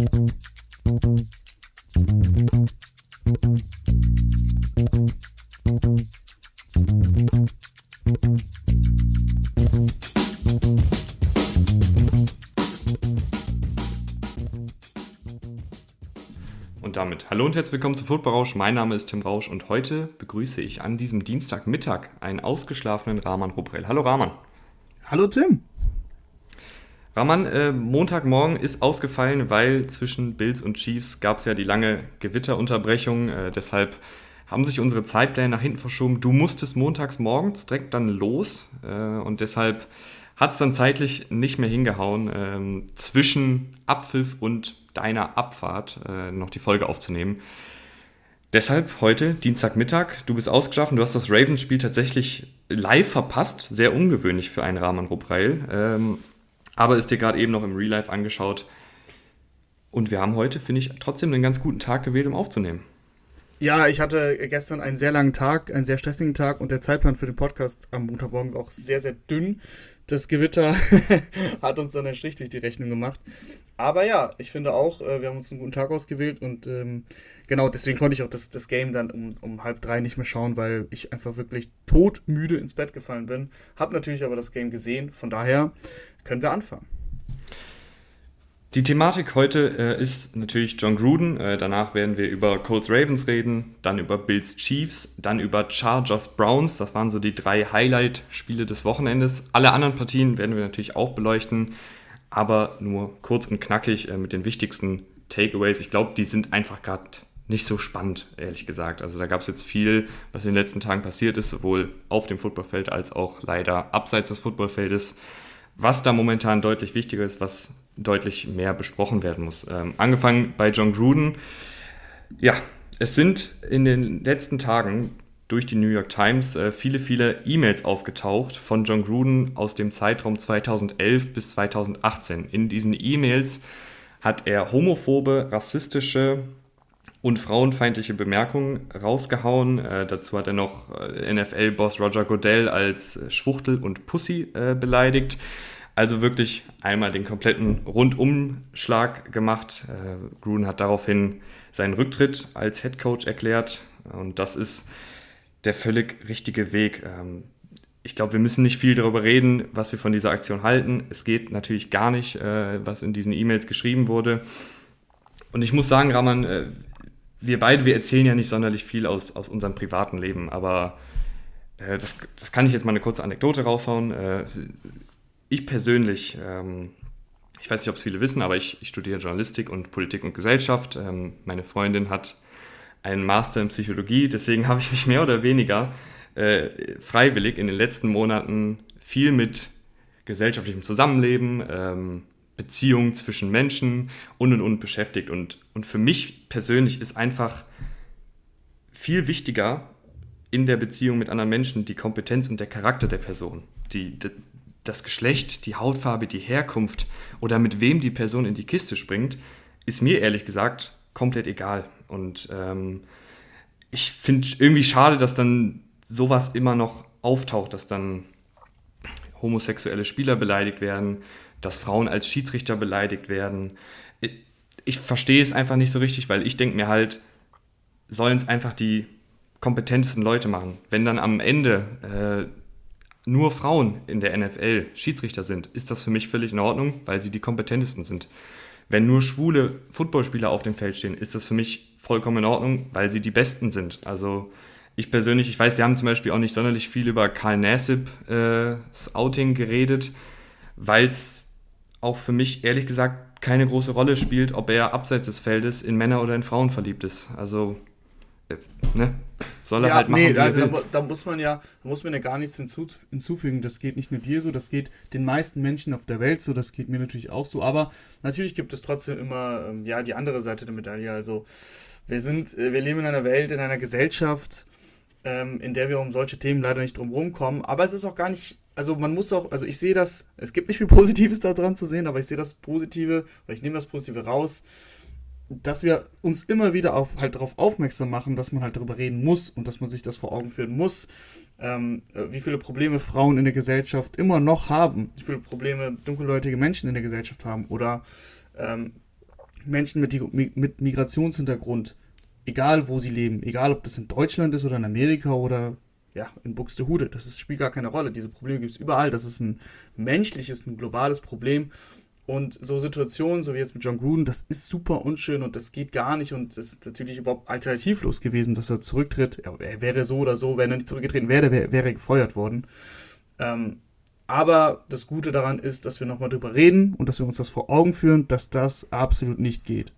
Und damit hallo und herzlich willkommen zu Football Rausch. Mein Name ist Tim Rausch und heute begrüße ich an diesem Dienstagmittag einen ausgeschlafenen Rahman Ruprell. Hallo Rahman. Hallo Tim. Rahman, äh, Montagmorgen ist ausgefallen, weil zwischen Bills und Chiefs gab es ja die lange Gewitterunterbrechung. Äh, deshalb haben sich unsere Zeitpläne nach hinten verschoben. Du musstest montags morgens direkt dann los äh, und deshalb hat es dann zeitlich nicht mehr hingehauen, ähm, zwischen Abpfiff und deiner Abfahrt äh, noch die Folge aufzunehmen. Deshalb heute, Dienstagmittag, du bist ausgeschlafen, du hast das Ravens-Spiel tatsächlich live verpasst, sehr ungewöhnlich für einen Rahman Rupreil, ähm, aber ist dir gerade eben noch im Real Life angeschaut. Und wir haben heute, finde ich, trotzdem einen ganz guten Tag gewählt, um aufzunehmen. Ja, ich hatte gestern einen sehr langen Tag, einen sehr stressigen Tag und der Zeitplan für den Podcast am Montagmorgen auch sehr, sehr dünn. Das Gewitter hat uns dann einen Strich durch die Rechnung gemacht. Aber ja, ich finde auch, äh, wir haben uns einen guten Tag ausgewählt und ähm, genau deswegen konnte ich auch das, das Game dann um, um halb drei nicht mehr schauen, weil ich einfach wirklich todmüde ins Bett gefallen bin. Hab natürlich aber das Game gesehen, von daher können wir anfangen. Die Thematik heute äh, ist natürlich John Gruden. Äh, danach werden wir über Colts Ravens reden, dann über Bills Chiefs, dann über Chargers Browns. Das waren so die drei Highlight-Spiele des Wochenendes. Alle anderen Partien werden wir natürlich auch beleuchten, aber nur kurz und knackig äh, mit den wichtigsten Takeaways. Ich glaube, die sind einfach gerade nicht so spannend, ehrlich gesagt. Also da gab es jetzt viel, was in den letzten Tagen passiert ist, sowohl auf dem Footballfeld als auch leider abseits des Footballfeldes. Was da momentan deutlich wichtiger ist, was deutlich mehr besprochen werden muss. Ähm, angefangen bei John Gruden. Ja, es sind in den letzten Tagen durch die New York Times äh, viele, viele E-Mails aufgetaucht von John Gruden aus dem Zeitraum 2011 bis 2018. In diesen E-Mails hat er homophobe, rassistische und frauenfeindliche Bemerkungen rausgehauen. Äh, dazu hat er noch äh, NFL-Boss Roger Goodell als Schwuchtel und Pussy äh, beleidigt. Also wirklich einmal den kompletten Rundumschlag gemacht. Äh, Gruden hat daraufhin seinen Rücktritt als Head Coach erklärt und das ist der völlig richtige Weg. Ähm, ich glaube, wir müssen nicht viel darüber reden, was wir von dieser Aktion halten. Es geht natürlich gar nicht, äh, was in diesen E-Mails geschrieben wurde. Und ich muss sagen, Raman, äh, wir beide, wir erzählen ja nicht sonderlich viel aus, aus unserem privaten Leben, aber äh, das, das kann ich jetzt mal eine kurze Anekdote raushauen. Ich persönlich, ähm, ich weiß nicht, ob es viele wissen, aber ich, ich, studiere Journalistik und Politik und Gesellschaft. Ähm, meine Freundin hat einen Master in Psychologie, deswegen habe ich mich mehr oder weniger äh, freiwillig in den letzten Monaten viel mit gesellschaftlichem Zusammenleben, ähm, Beziehungen zwischen Menschen und und und beschäftigt. Und, und für mich persönlich ist einfach viel wichtiger in der Beziehung mit anderen Menschen die Kompetenz und der Charakter der Person. Die, das Geschlecht, die Hautfarbe, die Herkunft oder mit wem die Person in die Kiste springt, ist mir ehrlich gesagt komplett egal. Und ähm, ich finde irgendwie schade, dass dann sowas immer noch auftaucht, dass dann homosexuelle Spieler beleidigt werden, dass Frauen als Schiedsrichter beleidigt werden. Ich, verstehe es einfach nicht so richtig, weil ich denke mir halt, sollen es einfach die kompetentesten Leute machen. Wenn dann am Ende äh, nur Frauen in der NFL Schiedsrichter sind, ist das für mich völlig in Ordnung, weil sie die kompetentesten sind. Wenn nur schwule Footballspieler auf dem Feld stehen, ist das für mich vollkommen in Ordnung, weil sie die Besten sind. Also ich persönlich, ich weiß, wir haben zum Beispiel auch nicht sonderlich viel über Karl Nassib äh, Outing geredet, weil es auch für mich ehrlich gesagt keine große Rolle spielt, ob er abseits des Feldes in Männer oder in Frauen verliebt ist. Also, äh, ne? Soll er ja, halt machen. Nee, also da, da, muss man ja, muss man ja gar nichts hinzufügen. Das geht nicht nur dir so, das geht den meisten Menschen auf der Welt so, das geht mir natürlich auch so. Aber natürlich gibt es trotzdem immer ähm, ja die andere Seite der Medaille. Also wir sind, äh, wir leben in einer Welt, in einer Gesellschaft, ähm, in der wir um solche Themen leider nicht drum kommen. Aber es ist auch gar nicht, also man muss auch, also ich sehe das, es gibt nicht viel Positives daran zu sehen, aber ich sehe das Positive, oder ich nehme das Positive raus dass wir uns immer wieder auf, halt darauf aufmerksam machen, dass man halt darüber reden muss und dass man sich das vor Augen führen muss, ähm, äh, wie viele Probleme Frauen in der Gesellschaft immer noch haben, wie viele Probleme dunkelhäutige Menschen in der Gesellschaft haben oder ähm, Menschen mit, mit Migrationshintergrund, egal wo sie leben, egal ob das in Deutschland ist oder in Amerika oder ja, in Buxtehude, das ist, spielt gar keine Rolle. Diese Probleme gibt es überall. Das ist ein menschliches, ein globales Problem. Und so Situationen, so wie jetzt mit John Gruden, das ist super unschön und das geht gar nicht und das ist natürlich überhaupt alternativlos gewesen, dass er zurücktritt. Er wäre so oder so, wenn er nicht zurückgetreten wäre, wäre, er gefeuert worden. Ähm, aber das Gute daran ist, dass wir nochmal drüber reden und dass wir uns das vor Augen führen, dass das absolut nicht geht.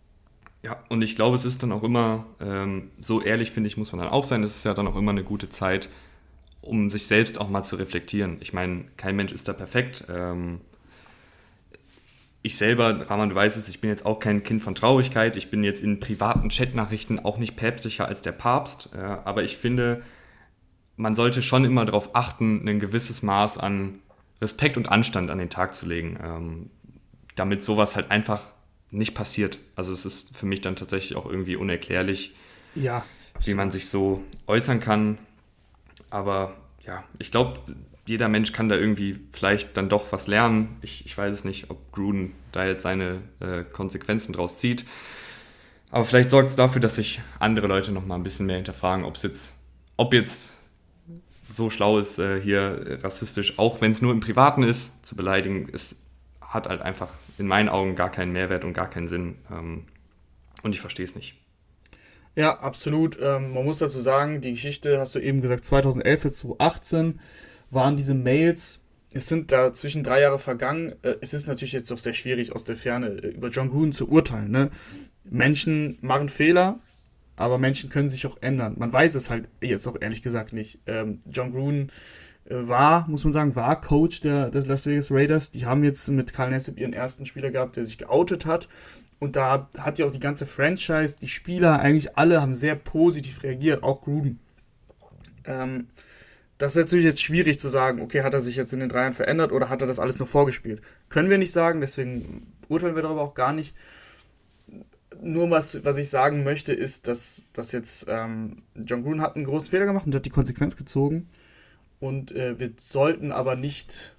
Ja, und ich glaube, es ist dann auch immer, ähm, so ehrlich finde ich, muss man dann auch sein, es ist ja dann auch immer eine gute Zeit, um sich selbst auch mal zu reflektieren. Ich meine, kein Mensch ist da perfekt. Ähm, ich selber, Rahman, du weißt es, ich bin jetzt auch kein Kind von Traurigkeit. Ich bin jetzt in privaten Chatnachrichten auch nicht päpstlicher als der Papst. Äh, aber ich finde, man sollte schon immer darauf achten, ein gewisses Maß an Respekt und Anstand an den Tag zu legen, ähm, damit sowas halt einfach nicht passiert. Also es ist für mich dann tatsächlich auch irgendwie unerklärlich, ja, wie man sich so äußern kann. Aber ja, ich glaube, jeder Mensch kann da irgendwie vielleicht dann doch was lernen. Ich, ich weiß es nicht, ob Gruden da jetzt seine äh, Konsequenzen draus zieht. Aber vielleicht sorgt es dafür, dass sich andere Leute noch mal ein bisschen mehr hinterfragen, ob es jetzt, ob jetzt so schlau ist, äh, hier rassistisch, auch wenn es nur im Privaten ist, zu beleidigen, es hat halt einfach in meinen Augen gar keinen Mehrwert und gar keinen Sinn. Ähm, und ich verstehe es nicht. Ja, absolut. Ähm, man muss dazu sagen, die Geschichte, hast du eben gesagt, 2011 bis 2018 waren diese Mails, es sind da zwischen drei Jahre vergangen. Äh, es ist natürlich jetzt auch sehr schwierig aus der Ferne äh, über John Gruden zu urteilen. Ne? Menschen machen Fehler, aber Menschen können sich auch ändern. Man weiß es halt jetzt auch ehrlich gesagt nicht. Ähm, John Gruden äh, war, muss man sagen, war Coach der, des Las Vegas Raiders. Die haben jetzt mit Carl Nassib ihren ersten Spieler gehabt, der sich geoutet hat. Und da hat ja auch die ganze Franchise, die Spieler, eigentlich alle haben sehr positiv reagiert, auch Gruden. Ähm, das ist natürlich jetzt schwierig zu sagen, okay, hat er sich jetzt in den drei Jahren verändert oder hat er das alles nur vorgespielt? Können wir nicht sagen, deswegen urteilen wir darüber auch gar nicht nur was, was ich sagen möchte, ist, dass, dass jetzt ähm, John Gruden hat einen großen Fehler gemacht und hat die Konsequenz gezogen. Und äh, wir sollten aber nicht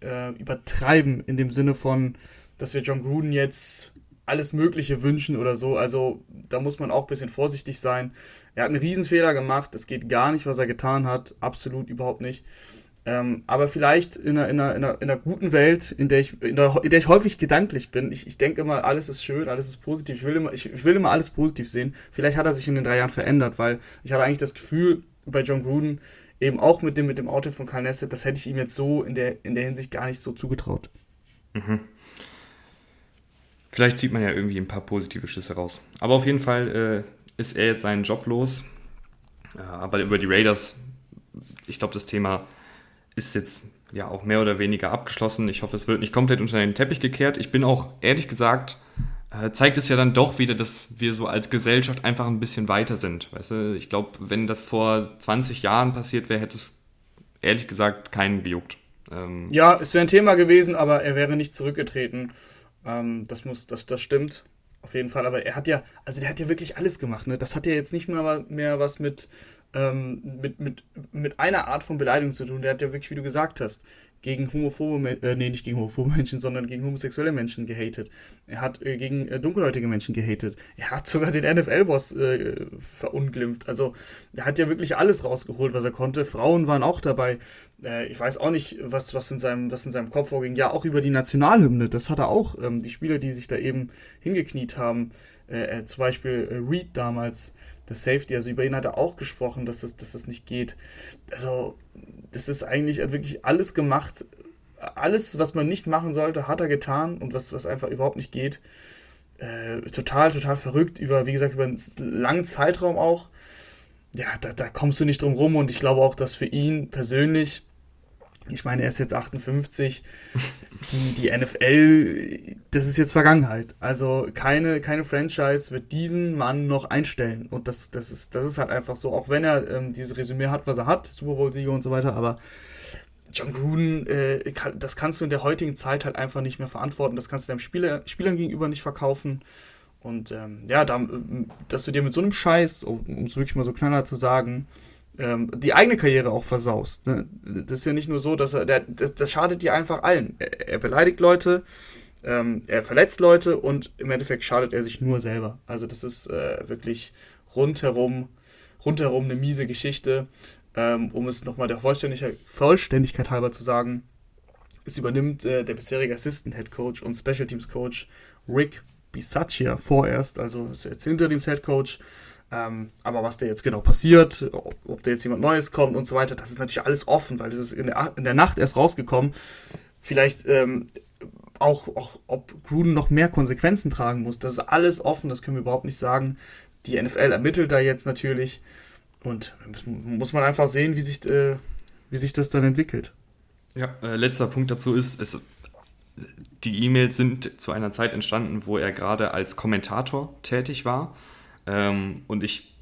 äh, übertreiben in dem Sinne von, dass wir John Gruden jetzt alles Mögliche wünschen oder so. Also da muss man auch ein bisschen vorsichtig sein. Er hat einen Riesenfehler gemacht. Es geht gar nicht, was er getan hat. Absolut überhaupt nicht. Ähm, aber vielleicht in einer, in, einer, in, einer, in einer guten Welt, in der ich, in der, in der ich häufig gedanklich bin. Ich, ich denke immer, alles ist schön, alles ist positiv. Ich will, immer, ich, ich will immer alles positiv sehen. Vielleicht hat er sich in den drei Jahren verändert, weil ich hatte eigentlich das Gefühl bei John Gruden, eben auch mit dem, mit dem Auto von Karl Nesse, das hätte ich ihm jetzt so in der, in der Hinsicht gar nicht so zugetraut. Mhm. Vielleicht zieht man ja irgendwie ein paar positive Schlüsse raus. Aber auf jeden Fall äh, ist er jetzt seinen Job los. Äh, aber über die Raiders, ich glaube, das Thema ist jetzt ja auch mehr oder weniger abgeschlossen. Ich hoffe, es wird nicht komplett unter den Teppich gekehrt. Ich bin auch ehrlich gesagt, äh, zeigt es ja dann doch wieder, dass wir so als Gesellschaft einfach ein bisschen weiter sind. Weißt du, ich glaube, wenn das vor 20 Jahren passiert wäre, hätte es ehrlich gesagt keinen gejuckt. Ähm ja, es wäre ein Thema gewesen, aber er wäre nicht zurückgetreten. Ähm, das muss, das, das stimmt. Auf jeden Fall, aber er hat ja, also der hat ja wirklich alles gemacht, ne? Das hat ja jetzt nicht mehr, mehr was mit, ähm, mit, mit, mit einer Art von Beleidigung zu tun. Der hat ja wirklich, wie du gesagt hast, gegen homophobe, äh, nee, nicht gegen homophobe Menschen, sondern gegen homosexuelle Menschen gehatet. Er hat äh, gegen äh, dunkelhäutige Menschen gehatet. Er hat sogar den NFL-Boss äh, verunglimpft. Also, er hat ja wirklich alles rausgeholt, was er konnte. Frauen waren auch dabei. Äh, ich weiß auch nicht, was, was, in seinem, was in seinem Kopf vorging. Ja, auch über die Nationalhymne. Das hat er auch. Ähm, die Spieler, die sich da eben hingekniet haben, äh, zum Beispiel Reed damals, der Safety, also über ihn hat er auch gesprochen, dass das, dass das nicht geht. Also, das ist eigentlich wirklich alles gemacht. Alles, was man nicht machen sollte, hat er getan und was, was einfach überhaupt nicht geht. Äh, total, total verrückt, über, wie gesagt, über einen langen Zeitraum auch. Ja, da, da kommst du nicht drum rum und ich glaube auch, dass für ihn persönlich ich meine, er ist jetzt 58. Die, die NFL, das ist jetzt Vergangenheit. Also keine, keine Franchise wird diesen Mann noch einstellen. Und das, das, ist, das ist halt einfach so, auch wenn er ähm, dieses Resümee hat, was er hat, Super Bowl-Sieger und so weiter, aber John Gruden, äh, kann, das kannst du in der heutigen Zeit halt einfach nicht mehr verantworten. Das kannst du deinem Spieler, Spielern gegenüber nicht verkaufen. Und ähm, ja, da, dass du dir mit so einem Scheiß, um es wirklich mal so knaller zu sagen, ähm, die eigene Karriere auch versaust. Ne? Das ist ja nicht nur so, dass er, der, das, das schadet dir einfach allen. Er, er beleidigt Leute, Ähm, er verletzt Leute und im Endeffekt schadet er sich nur selber. Also das ist äh, wirklich rundherum, rundherum eine miese Geschichte. Ähm, um es nochmal der Vollständigkeit, Vollständigkeit halber zu sagen, es übernimmt äh, der bisherige Assistant Head Coach und Special Teams Coach Rick Bisaccia vorerst, also ist jetzt Interims Head Coach. Ähm, aber was da jetzt genau passiert, ob, ob da jetzt jemand Neues kommt und so weiter, das ist natürlich alles offen, weil das ist in der, in der Nacht erst rausgekommen. Vielleicht ähm, auch, auch, ob Gruden noch mehr Konsequenzen tragen muss. Das ist alles offen, das können wir überhaupt nicht sagen. Die NFL ermittelt da jetzt natürlich. Und muss man einfach sehen, wie sich, äh, wie sich das dann entwickelt. Ja, äh, letzter Punkt dazu ist, es, die E-Mails sind zu einer Zeit entstanden, wo er gerade als Kommentator tätig war. Ähm, und ich,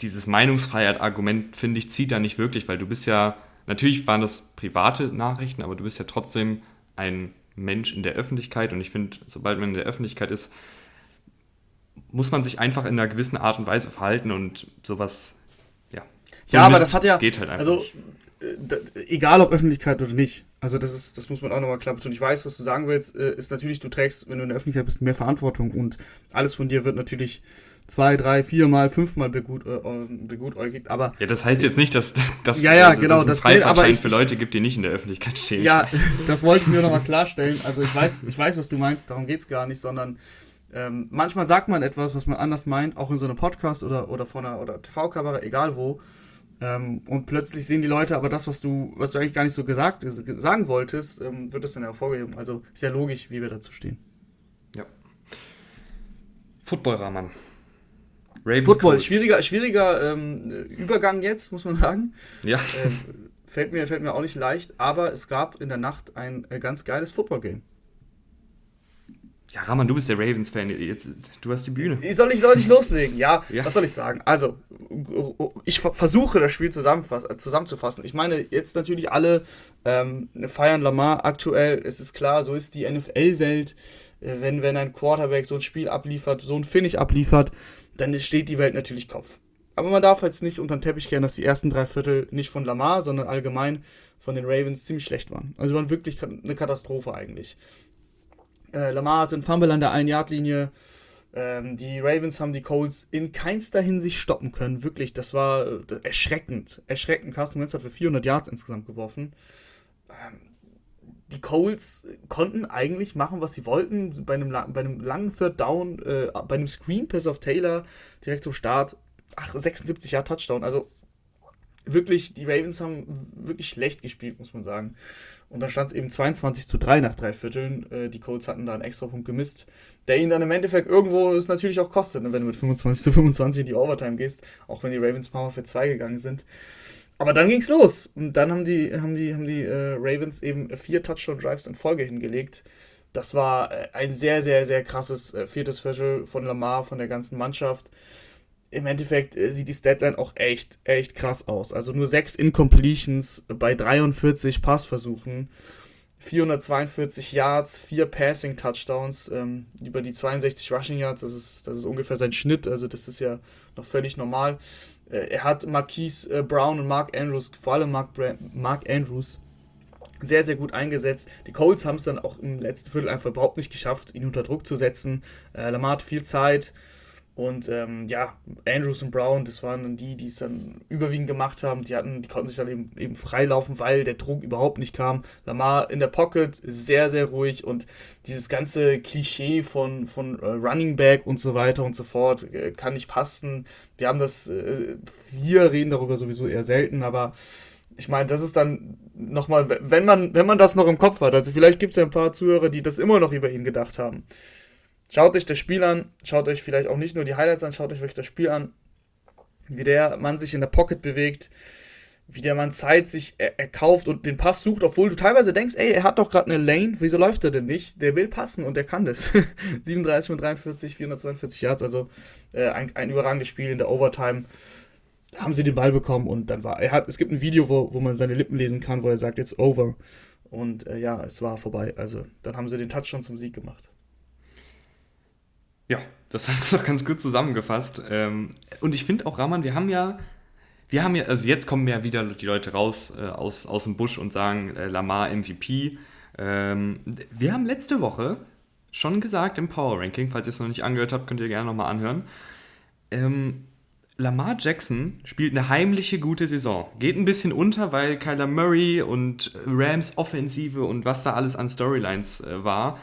dieses Meinungsfreiheit-Argument, finde ich, zieht da nicht wirklich, weil du bist ja, natürlich waren das private Nachrichten, aber du bist ja trotzdem ein Mensch in der Öffentlichkeit. Und ich finde, sobald man in der Öffentlichkeit ist, muss man sich einfach in einer gewissen Art und Weise verhalten und sowas, ja. So ja, aber das hat ja. Geht halt einfach. Also, nicht. Äh, egal ob Öffentlichkeit oder nicht. Also das ist, das muss man auch nochmal klar betonen. Ich weiß, was du sagen willst, äh, ist natürlich, du trägst, wenn du in der Öffentlichkeit bist, mehr Verantwortung und alles von dir wird natürlich zwei, drei, viermal, fünfmal begut, äh, begutäugigt. Aber ja, das heißt jetzt nicht, dass, dass, ja, ja, also, genau, dass es einen Freifahrtschein für Leute gibt, die nicht in der Öffentlichkeit stehen. Ja, das wollte ich mir nochmal klarstellen. Also ich weiß, ich weiß, was du meinst, darum geht es gar nicht, sondern ähm, manchmal sagt man etwas, was man anders meint, auch in so einem Podcast oder, oder vor einer oder TV-Kamera, egal wo. Ähm, und plötzlich sehen die Leute aber das, was du, was du eigentlich gar nicht so gesagt, sagen wolltest, ähm, wird das dann hervorgehoben. Also sehr logisch, wie wir dazu stehen. Ja. Football-Rahman. Ravens Football, Colts. schwieriger, schwieriger ähm, Übergang jetzt, muss man sagen. Ja. Ähm, fällt, mir, fällt mir auch nicht leicht, aber es gab in der Nacht ein äh, ganz geiles Football-Game. Ja, Rahman, du bist der Ravens-Fan. Du hast die Bühne. Ich soll nicht, soll nicht loslegen. Ja, ja, was soll ich sagen? Also, ich versuche das Spiel zusammenzufassen. Ich meine, jetzt natürlich alle ähm, feiern Lamar aktuell. Es ist klar, so ist die NFL-Welt. Äh, wenn, wenn ein Quarterback so ein Spiel abliefert, so ein Finish abliefert, dann steht die Welt natürlich Kopf. Aber man darf jetzt nicht unter den Teppich kehren, dass die ersten drei Viertel nicht von Lamar, sondern allgemein von den Ravens ziemlich schlecht waren. Also waren wirklich eine Katastrophe eigentlich. Äh, Lamar hatte einen Fumble an der 1-Yard-Linie. Ähm, die Ravens haben die Colts in keinster Hinsicht stoppen können. Wirklich, das war äh, erschreckend. Erschreckend. Carsten Wentz hat für 400 Yards insgesamt geworfen. Ähm, die Colts konnten eigentlich machen, was sie wollten. Bei einem, bei einem langen Third Down, äh, bei einem Screen Pass auf Taylor direkt zum Start. Ach, 76 Jahre Touchdown. Also wirklich, die Ravens haben wirklich schlecht gespielt, muss man sagen. Und dann stand es eben 22 zu 3 nach drei Vierteln. Äh, die Colts hatten da einen extra Punkt gemisst, der ihnen dann im Endeffekt irgendwo es natürlich auch kostet, ne, wenn du mit 25 zu 25 in die Overtime gehst, auch wenn die Ravens ein paar Mal für zwei gegangen sind. Aber dann ging's los. Und dann haben die, haben die, haben die äh, Ravens eben vier Touchdown-Drives in Folge hingelegt. Das war äh, ein sehr, sehr, sehr krasses äh, viertes Viertel von Lamar, von der ganzen Mannschaft im Endeffekt äh, sieht die Statline auch echt, echt krass aus. Also nur 6 Incompletions bei 43 Passversuchen, 442 Yards, 4 Passing Touchdowns, ähm, über die 62 Rushing Yards, das ist, das ist ungefähr sein Schnitt, also das ist ja noch völlig normal. Äh, er hat Marquise äh, Brown und Mark Andrews, vor allem Mark, Mark Andrews, sehr, sehr gut eingesetzt. Die Colts haben es dann auch im letzten Viertel einfach überhaupt nicht geschafft, ihn unter Druck zu setzen. Äh, Lamar hat viel Zeit, und ähm, ja, Andrews und Brown, das waren dann die, die es dann überwiegend gemacht haben. Die hatten, die konnten sich dann eben, eben freilaufen, weil der Druck überhaupt nicht kam. Lamar in der Pocket sehr, sehr ruhig und dieses ganze Klischee von, von äh, Running Back und so weiter und so fort äh, kann nicht passen. Wir haben das, äh, wir reden darüber sowieso eher selten, aber ich meine, das ist dann nochmal, wenn man, wenn man das noch im Kopf hat. Also vielleicht gibt es ja ein paar Zuhörer, die das immer noch über ihn gedacht haben. Schaut euch das Spiel an, schaut euch vielleicht auch nicht nur die Highlights an, schaut euch wirklich das Spiel an, wie der Mann sich in der Pocket bewegt, wie der Mann Zeit sich erkauft und den Pass sucht, obwohl du teilweise denkst, ey, er hat doch gerade eine Lane, wieso läuft er denn nicht? Der will passen und der kann das. 37 von 43, 442 Yards, also äh, ein, ein überragendes Spiel in der Overtime haben sie den Ball bekommen und dann war er hat es gibt ein Video, wo, wo man seine Lippen lesen kann, wo er sagt jetzt over und äh, ja, es war vorbei. Also dann haben sie den Touchdown zum Sieg gemacht. Ja, das hat es doch ganz gut zusammengefasst. Ähm, und ich finde auch, Rahman, wir haben ja, wir haben ja, also jetzt kommen ja wieder die Leute raus äh, aus, aus dem Busch und sagen, äh, Lamar MVP. Ähm, wir haben letzte Woche schon gesagt im Power Ranking. Falls ihr es noch nicht angehört habt, könnt ihr gerne nochmal anhören. Ähm, Lamar Jackson spielt eine heimliche gute Saison. Geht ein bisschen unter, weil Kyler Murray und Rams Offensive und was da alles an Storylines äh, war,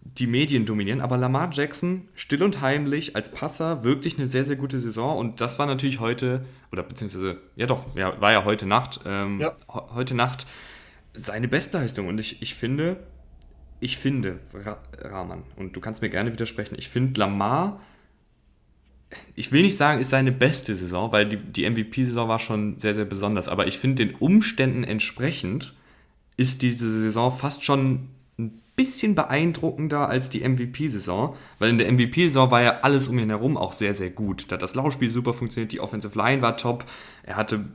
die Medien dominieren. Aber Lamar Jackson, still und heimlich, als Passer, wirklich eine sehr, sehr gute Saison. Und das war natürlich heute, oder beziehungsweise, ja doch, ja, war ja heute Nacht, ähm, ja. heute Nacht seine Bestleistung. Und ich, ich finde, ich finde, Rahman, und du kannst mir gerne widersprechen, ich finde Lamar ich will nicht sagen, ist seine beste Saison, weil die, die MVP-Saison war schon sehr, sehr besonders. Aber ich finde, den Umständen entsprechend ist diese Saison fast schon bisschen beeindruckender als die MVP-Saison. Weil in der MVP-Saison war ja alles um ihn herum auch sehr, sehr gut. Da hat das Laufspiel super funktioniert, die Offensive Line war top, er hatte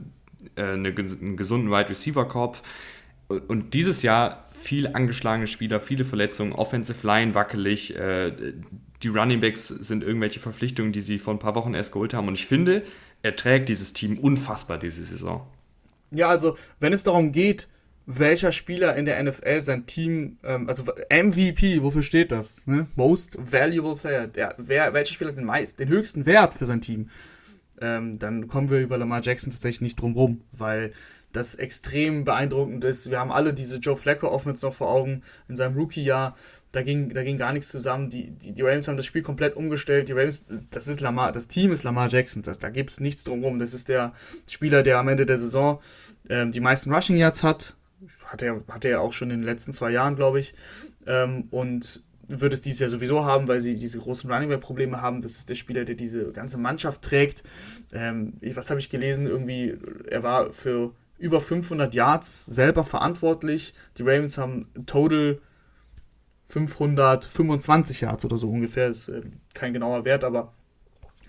äh, eine, einen gesunden Wide Receiver-Korb. Und dieses Jahr viel angeschlagene Spieler, viele Verletzungen, Offensive Line wackelig, äh, die Running Backs sind irgendwelche Verpflichtungen, die sie vor ein paar Wochen erst geholt haben. Und ich finde, er trägt dieses Team unfassbar diese Saison. Ja, also wenn es darum geht, welcher Spieler in der NFL sein Team, ähm, also MVP, wofür steht das? Ne? Most Valuable Player. Der, wer, welcher Spieler hat den meisten, den höchsten Wert für sein Team? Ähm, dann kommen wir über Lamar Jackson tatsächlich nicht drum rum, weil das extrem beeindruckend ist. Wir haben alle diese Joe Flacco Offense noch vor Augen in seinem Rookie-Jahr, da ging, da ging gar nichts zusammen. Die, die, die Ravens haben das Spiel komplett umgestellt. Die Ravens, das ist Lamar, das Team ist Lamar Jackson. Das, da gibt es nichts drumherum. Das ist der Spieler, der am Ende der Saison ähm, die meisten Rushing Yards hat. Hat er, hat er auch schon in den letzten zwei Jahren, glaube ich. Ähm, und wird es dieses Jahr sowieso haben, weil sie diese großen Running Back Probleme haben. Das ist der Spieler, der diese ganze Mannschaft trägt. Ähm, was habe ich gelesen? Irgendwie, er war für über 500 Yards selber verantwortlich. Die Ravens haben total 525 Yards oder so ungefähr. Das ist äh, kein genauer Wert, aber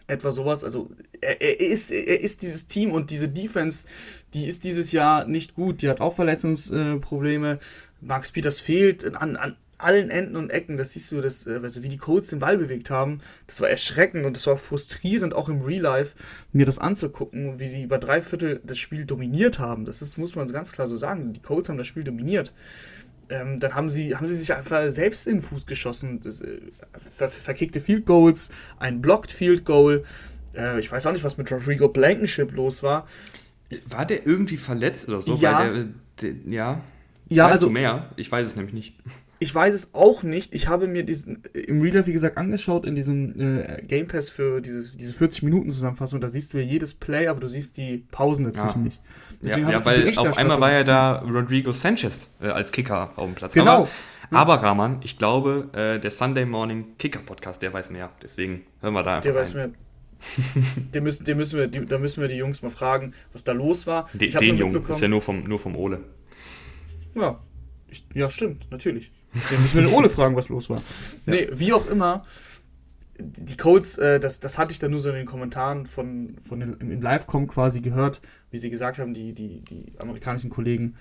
etwa sowas. Also er, er, ist, er ist dieses Team und diese Defense, die ist dieses Jahr nicht gut. Die hat auch Verletzungsprobleme. Max Peters fehlt an, an allen Enden und Ecken. Das siehst du, das, äh, also wie die Colts den Ball bewegt haben. Das war erschreckend und das war frustrierend, auch im Real Life, mir das anzugucken, wie sie über drei Viertel das Spiel dominiert haben. Das ist, muss man ganz klar so sagen. Die Colts haben das Spiel dominiert ähm, dann haben sie, haben sie sich einfach selbst in den Fuß geschossen. Das, äh, ver verkickte Field Goals, ein Blocked Field Goal. Äh, ich weiß auch nicht, was mit Rodrigo Blankenship los war. War der irgendwie verletzt oder so? Ja. Der, der, ja. Ja, weißt also. Du mehr? Ich weiß es nämlich nicht. Ich weiß es auch nicht. Ich habe mir diesen im Reader, wie gesagt, angeschaut in diesem äh, Game Pass für diese, diese 40-Minuten-Zusammenfassung. Da siehst du ja jedes Play, aber du siehst die Pausen dazwischen ja. nicht. Deswegen ja, ja weil auf einmal war ja da Rodrigo Sanchez äh, als Kicker auf dem Platz. Genau. Aber, aber Rahman, ich glaube, äh, der Sunday Morning Kicker Podcast, der weiß mehr. Deswegen hören wir da einfach Der weiß mehr. den müssen, den müssen wir, die, da müssen wir die Jungs mal fragen, was da los war. De, den Jungen, ist ja nur vom, nur vom Ole. Ja, ich, ja, stimmt, natürlich. Den müssen wir den Ole fragen, was los war. Ja. Nee, wie auch immer, die Codes, äh, das, das hatte ich dann nur so in den Kommentaren von, von den, im Live-Com quasi gehört, wie sie gesagt haben, die, die, die amerikanischen Kollegen,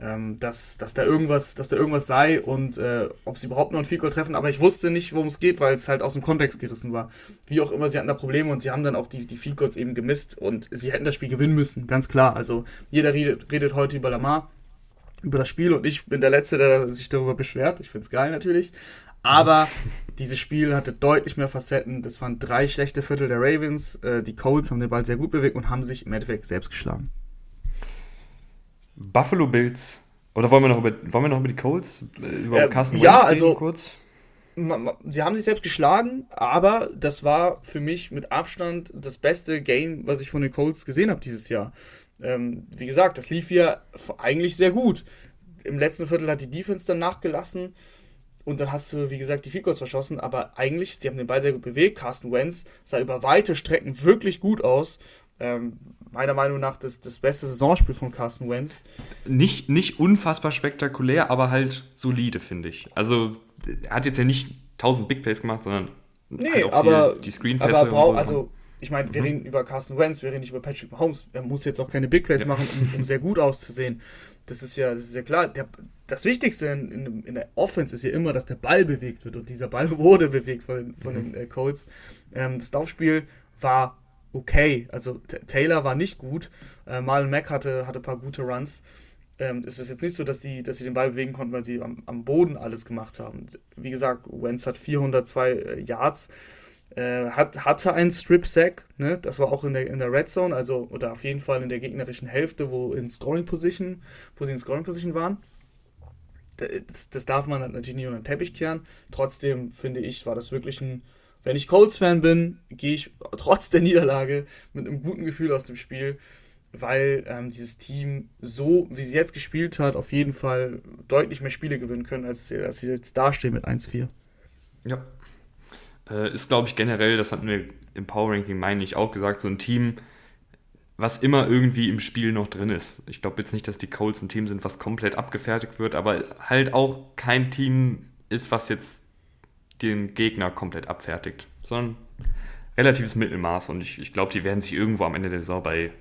ähm, dass, dass, da irgendwas, dass da irgendwas sei und äh, ob sie überhaupt noch ein Field Goal treffen, aber ich wusste nicht, worum es geht, weil es halt aus dem Kontext gerissen war. Wie auch immer, sie hatten da Probleme und sie haben dann auch die, die Goals eben gemisst und sie hätten das Spiel gewinnen müssen, ganz klar. Also jeder redet, redet heute über Lamar, über das Spiel und ich bin der Letzte, der sich darüber beschwert. Ich finde es geil natürlich. Aber dieses Spiel hatte deutlich mehr Facetten. Das waren drei schlechte Viertel der Ravens. Äh, die Colts haben den Ball sehr gut bewegt und haben sich im Endeffekt selbst geschlagen. Buffalo Bills. Oder wollen wir noch über, wollen wir noch über die Colts? Äh, über äh, Carsten ja, Wentz also, kurz? Sie haben sich selbst geschlagen, aber das war für mich mit Abstand das beste Game, was ich von den Colts gesehen habe dieses Jahr. Ähm, wie gesagt, das lief ja eigentlich sehr gut. Im letzten Viertel hat die Defense dann nachgelassen und dann hast du, wie gesagt, die Field verschossen, aber eigentlich, sie haben den Ball sehr gut bewegt. Carsten Wentz sah über weite Strecken wirklich gut aus. Ähm, meiner Meinung nach das, das beste Saisonspiel von Carsten Wentz. Nicht, nicht unfassbar spektakulär, aber halt solide, finde ich. Also, er hat jetzt ja nicht 1000 Big Plays gemacht, sondern nee, aber, die Screenpässe aber brauch, so. Also, ich meine, wir mhm. reden über Carsten Wentz, wir reden nicht über Patrick Mahomes. Er muss jetzt auch keine Big Plays ja. machen, um, um, sehr gut auszusehen. Das ist ja, das ist ja klar. Der, das Wichtigste in, in, in, der Offense ist ja immer, dass der Ball bewegt wird. Und dieser Ball wurde bewegt von, von mhm. den äh, Colts. Ähm, das Laufspiel war okay. Also Taylor war nicht gut. Äh, Marlon Mack hatte, hatte ein paar gute Runs. ähm, es ist jetzt nicht so, dass sie, dass sie den Ball bewegen konnten, weil sie am, am Boden alles gemacht haben. Wie gesagt, Wentz hat 402 äh, Yards, äh, hat, hatte einen Strip-Sack, ne? das war auch in der, in der Red Zone, also oder auf jeden Fall in der gegnerischen Hälfte, wo in Scoring Position, wo sie in Scoring Position waren. Das, das darf man natürlich nicht unter den Teppich kehren. Trotzdem finde ich, war das wirklich ein, wenn ich Colts-Fan bin, gehe ich trotz der Niederlage mit einem guten Gefühl aus dem Spiel weil ähm, dieses Team so, wie sie jetzt gespielt hat, auf jeden Fall deutlich mehr Spiele gewinnen können, als, als sie jetzt dastehen mit 1-4. Ja. Äh, ist, glaube ich, generell, das hatten wir im Power Ranking, meine ich, auch gesagt, so ein Team, was immer irgendwie im Spiel noch drin ist. Ich glaube jetzt nicht, dass die Colts ein Team sind, was komplett abgefertigt wird, aber halt auch kein Team ist, was jetzt den Gegner komplett abfertigt, sondern relatives Mittelmaß und ich, ich glaube, die werden sich irgendwo am Ende der Saison bei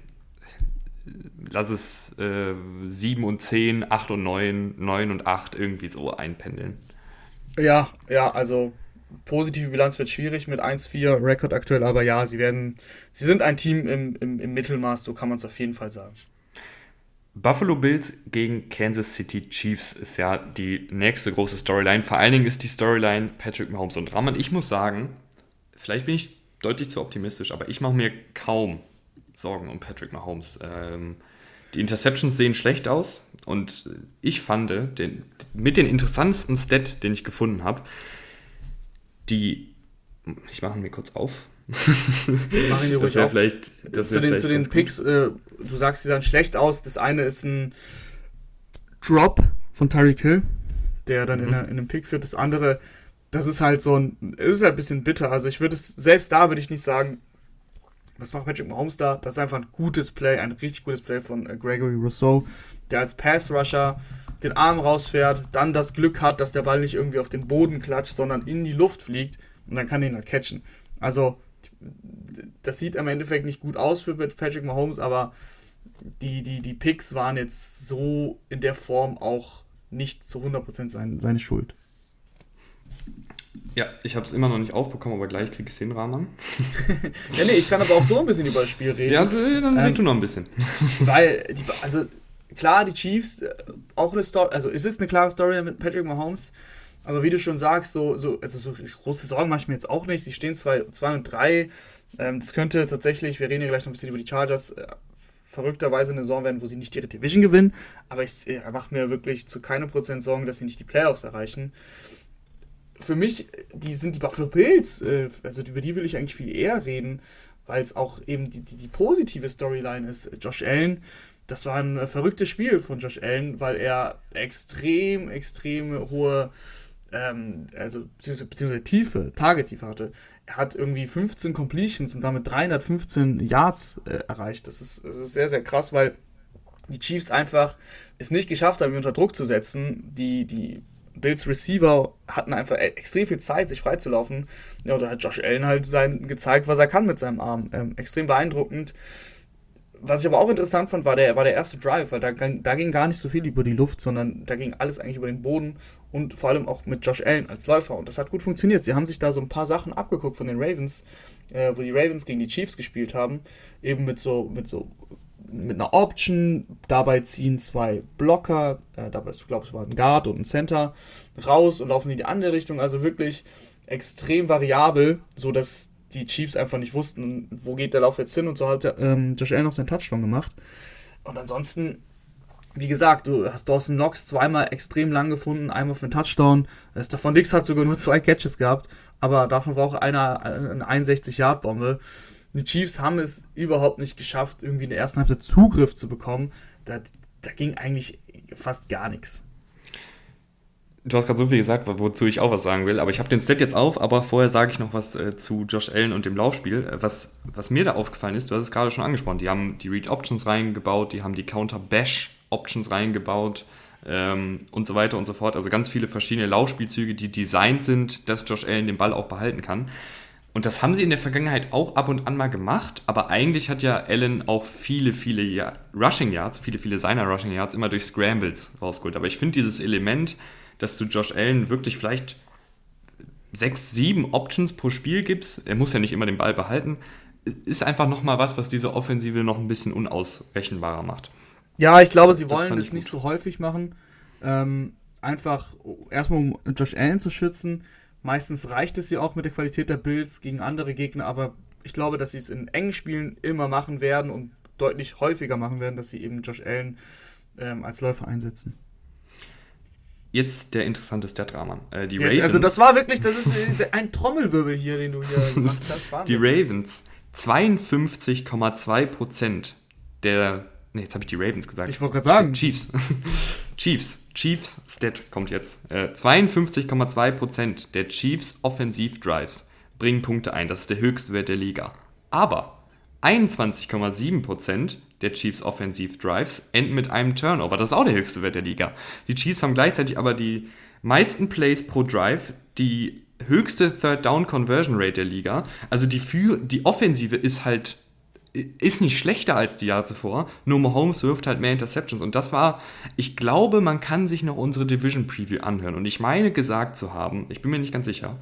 lass es äh, 7 und 10, 8 und 9, 9 und 8 irgendwie so einpendeln. Ja, ja, also positive Bilanz wird schwierig mit 1-4 Rekord aktuell, aber ja, sie werden, sie sind ein Team im, im, im Mittelmaß, so kann man es auf jeden Fall sagen. Buffalo Bills gegen Kansas City Chiefs ist ja die nächste große Storyline. Vor allen Dingen ist die Storyline Patrick Mahomes und Raman. Ich muss sagen, vielleicht bin ich deutlich zu optimistisch, aber ich mache mir kaum Sorgen um Patrick Mahomes. Ähm, die Interceptions sehen schlecht aus und ich fand den, mit den interessantesten Stat, den ich gefunden habe, die. Ich mache ihn mir kurz auf. Machen die ruhig auf. Vielleicht, das zu, den, zu den Picks, äh, du sagst, sie sahen schlecht aus. Das eine ist ein Drop von Tyreek Hill, der dann mhm. in, in einem Pick führt. Das andere, das ist halt so ein, es ist halt ein bisschen bitter. Also ich würde es, selbst da würde ich nicht sagen, was macht Patrick Mahomes da? Das ist einfach ein gutes Play, ein richtig gutes Play von äh, Gregory Rousseau, der als Pass-Rusher den Arm rausfährt, dann das Glück hat, dass der Ball nicht irgendwie auf den Boden klatscht, sondern in die Luft fliegt und dann kann er ihn halt catchen. Also, das sieht im Endeffekt nicht gut aus für Patrick Mahomes, aber die, die, die Picks waren jetzt so in der Form auch nicht zu 100% sein, seine Schuld. Ja, ich habe es immer noch nicht aufbekommen, aber gleich kriege ich es hin, Rahman. ja, nee, ich kann aber auch so ein bisschen über das Spiel reden. Ja, dann red ähm, du noch ein bisschen. Weil, die, also klar, die Chiefs, äh, auch eine Story, also es ist eine klare Story mit Patrick Mahomes, aber wie du schon sagst, so, so, also so große Sorgen mache ich mir jetzt auch nicht. Sie stehen 2 und 3. Ähm, das könnte tatsächlich, wir reden ja gleich noch ein bisschen über die Chargers, äh, verrückterweise eine Saison werden, wo sie nicht ihre Division gewinnen, aber ich äh, mache mir wirklich zu keinem Prozent Sorgen, dass sie nicht die Playoffs erreichen für mich, die sind die Buffalo Bills, äh, also über die will ich eigentlich viel eher reden, weil es auch eben die, die, die, positive Storyline ist. Josh Allen, das war ein verrücktes Spiel von Josh Allen, weil er extrem, extrem hohe, ähm, also beziehungsweise, beziehungsweise tiefe, Target-Tiefe hatte. Er hat irgendwie 15 Completions und damit 315 Yards äh, erreicht. Das ist, das ist sehr, sehr krass, weil die Chiefs einfach es nicht geschafft haben, ihn unter Druck zu setzen. Die, die Bills Receiver hatten einfach e- extrem viel Zeit, sich freizulaufen. Ja, da hat Josh Allen halt sein, gezeigt, was er kann mit seinem Arm. Ähm, extrem beeindruckend. Was ich aber auch interessant fand, war der, war der erste Drive, weil da, da ging gar nicht so viel über die Luft, sondern da ging alles eigentlich über den Boden und vor allem auch mit Josh Allen als Läufer. Und das hat gut funktioniert. Sie haben sich da so ein paar Sachen abgeguckt von den Ravens, äh, wo die Ravens gegen die Chiefs gespielt haben. Eben mit so, mit so mit einer Option, dabei ziehen zwei Blocker, äh, dabei ist, glaube ich, war ein Guard und ein Center raus und laufen in die andere Richtung. Also wirklich extrem variabel, sodass die Chiefs einfach nicht wussten, wo geht der Lauf jetzt hin und so hat ähm, Josh Allen noch seinen Touchdown gemacht. Und ansonsten, wie gesagt, du hast Dawson Knox zweimal extrem lang gefunden, einmal für einen Touchdown. Stefan Dix hat sogar nur zwei Catches gehabt, aber davon war auch einer eine 61-Yard-Bombe. Die Chiefs haben es überhaupt nicht geschafft, irgendwie in der ersten Halbzeit Zugriff zu bekommen. Da, da ging eigentlich fast gar nichts. Du hast gerade so viel gesagt, wozu ich auch was sagen will, aber ich habe den Stat jetzt auf, aber vorher sage ich noch was äh, zu Josh Allen und dem Laufspiel. Äh, was, was mir da aufgefallen ist, du hast es gerade schon angesprochen, die haben die Read Options reingebaut, die haben die Counter Bash Options reingebaut ähm, und so weiter und so fort. Also ganz viele verschiedene Laufspielzüge, die designt sind, dass Josh Allen den Ball auch behalten kann. Und das haben sie in der Vergangenheit auch ab und an mal gemacht, aber eigentlich hat ja Allen auch viele, viele Jahr Rushing Yards, viele, viele seiner Rushing Yards immer durch Scrambles rausgeholt. Aber ich finde dieses Element, dass du Josh Allen wirklich vielleicht sechs, sieben Options pro Spiel gibst, er muss ja nicht immer den Ball behalten, ist einfach nochmal was, was diese Offensive noch ein bisschen unausrechenbarer macht. Ja, ich glaube, sie wollen das, das nicht so häufig machen. Ähm, einfach erstmal um Josh Allen zu schützen. Meistens reicht es ja auch mit der Qualität der Builds gegen andere Gegner, aber ich glaube, dass sie es in engen Spielen immer machen werden und deutlich häufiger machen werden, dass sie eben Josh Allen ähm, als Läufer einsetzen. Jetzt der interessante Stat-Rahman. Äh, die Jetzt, Ravens. Also das war wirklich, das ist äh, ein Trommelwirbel hier, den du hier gemacht hast. Wahnsinn. Die Ravens, 52,2% der Ne, jetzt habe ich die Ravens gesagt. Ich wollte gerade sagen. Chiefs. Chiefs. Chiefs Stat kommt jetzt. Äh, 52,2% der Chiefs Offensiv-Drives bringen Punkte ein. Das ist der höchste Wert der Liga. Aber 21,7% der Chiefs Offensiv-Drives enden mit einem Turnover. Das ist auch der höchste Wert der Liga. Die Chiefs haben gleichzeitig aber die meisten Plays pro Drive, die höchste Third Down Conversion Rate der Liga. Also die, für, die Offensive ist halt ist nicht schlechter als die Jahre zuvor, nur Mahomes wirft halt mehr Interceptions. Und das war, ich glaube, man kann sich noch unsere Division Preview anhören. Und ich meine gesagt zu haben, ich bin mir nicht ganz sicher,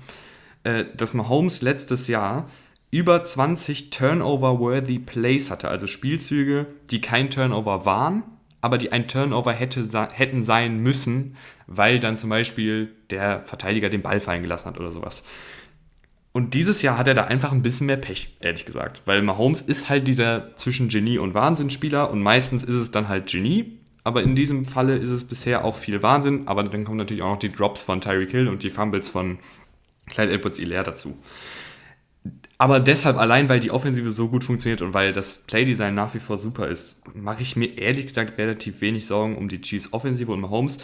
äh, dass Mahomes letztes Jahr über 20 Turnover-worthy Plays hatte, also Spielzüge, die kein Turnover waren, aber die ein Turnover hätte, hätten sein müssen, weil dann zum Beispiel der Verteidiger den Ball fallen gelassen hat oder sowas. Und dieses Jahr hat er da einfach ein bisschen mehr Pech, ehrlich gesagt. Weil Mahomes ist halt dieser zwischen Genie und Wahnsinnsspieler und meistens ist es dann halt Genie. Aber in diesem Falle ist es bisher auch viel Wahnsinn. Aber dann kommen natürlich auch noch die Drops von Tyreek Hill und die Fumbles von Clyde Edwards Hilaire dazu. Aber deshalb allein, weil die Offensive so gut funktioniert und weil das Playdesign nach wie vor super ist, mache ich mir ehrlich gesagt relativ wenig Sorgen um die Chiefs Offensive und Mahomes.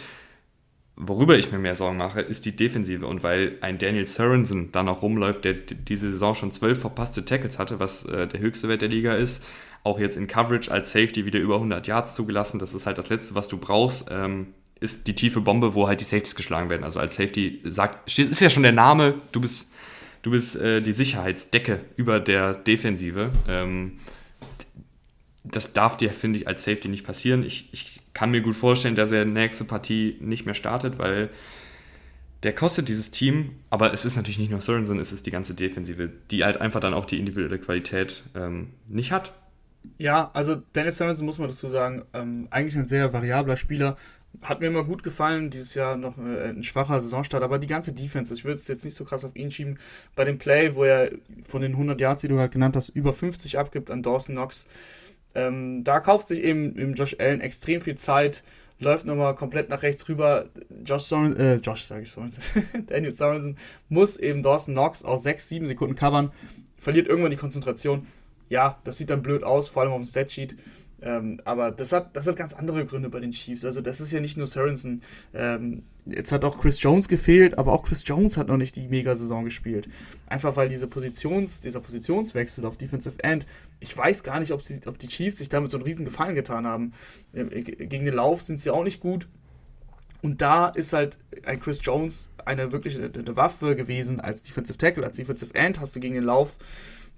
Worüber ich mir mehr Sorgen mache, ist die Defensive. Und weil ein Daniel Sorensen da noch rumläuft, der diese Saison schon zwölf verpasste Tackles hatte, was äh, der höchste Wert der Liga ist, auch jetzt in Coverage als Safety wieder über 100 Yards zugelassen. Das ist halt das Letzte, was du brauchst, ähm, ist die tiefe Bombe, wo halt die Safeties geschlagen werden. Also als Safety sagt, ist ja schon der Name, du bist, du bist äh, die Sicherheitsdecke über der Defensive. Ähm, das darf dir, finde ich, als Safety nicht passieren. Ich, ich kann mir gut vorstellen, dass er nächste Partie nicht mehr startet, weil der kostet dieses Team, aber es ist natürlich nicht nur Sorensen, es ist die ganze Defensive, die halt einfach dann auch die individuelle Qualität ähm, nicht hat. Ja, also Dennis Sorensen muss man dazu sagen, ähm, eigentlich ein sehr variabler Spieler. Hat mir immer gut gefallen, dieses Jahr noch äh, ein schwacher Saisonstart, aber die ganze Defense, ich würde es jetzt nicht so krass auf ihn schieben. Bei dem Play, wo er von den 100 Yards, die du halt genannt hast, über 50 abgibt an Dawson Knox, ähm, da kauft sich eben, eben Josh Allen extrem viel Zeit, läuft nochmal komplett nach rechts rüber. Josh Sorensen, äh, Josh sage ich Sorensen, Daniel Sorensen muss eben Dawson Knox auch 6, 7 Sekunden covern, verliert irgendwann die Konzentration. Ja, das sieht dann blöd aus, vor allem auf dem Statsheet. Ähm, aber das hat, das hat ganz andere Gründe bei den Chiefs. Also das ist ja nicht nur Sorensen. Ähm, jetzt hat auch Chris Jones gefehlt, aber auch Chris Jones hat noch nicht die Mega-Saison gespielt. Einfach weil diese Positions, dieser Positionswechsel auf Defensive End, ich weiß gar nicht, ob, sie, ob die Chiefs sich damit so einen riesen Gefallen getan haben. Äh, gegen den Lauf sind sie auch nicht gut. Und da ist halt ein Chris Jones eine wirklich eine, eine Waffe gewesen als Defensive Tackle, als Defensive End hast du gegen den Lauf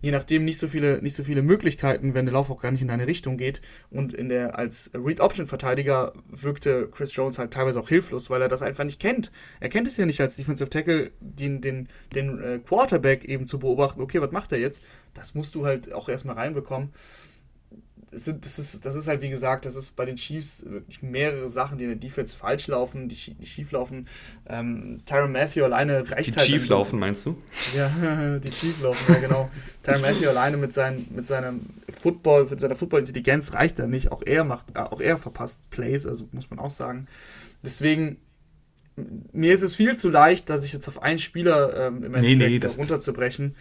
je nachdem nicht so viele, nicht so viele Möglichkeiten, wenn der Lauf auch gar nicht in deine Richtung geht. Und in der als Read-Option-Verteidiger wirkte Chris Jones halt teilweise auch hilflos, weil er das einfach nicht kennt. Er kennt es ja nicht als Defensive Tackle, den, den, den äh, Quarterback eben zu beobachten, okay, was macht er jetzt? Das musst du halt auch erstmal reinbekommen das ist, das ist halt, wie gesagt, das ist bei den Chiefs wirklich mehrere Sachen, die in der Defense falsch laufen, die, die schief laufen. Ähm, Tyron Matthew alleine reicht die halt. Die schief laufen, meinst du? Ja, die schief laufen, ja, genau. Tyron Matthew alleine mit, sein, mit seinem Football, mit seiner Football-Intelligenz reicht er nicht. Auch er macht, äh, auch er verpasst Plays, also muss man auch sagen. Deswegen, mir ist es viel zu leicht, dass ich jetzt auf einen Spieler ähm, im Endeffekt nee, nee, runterzubrechen. Äh,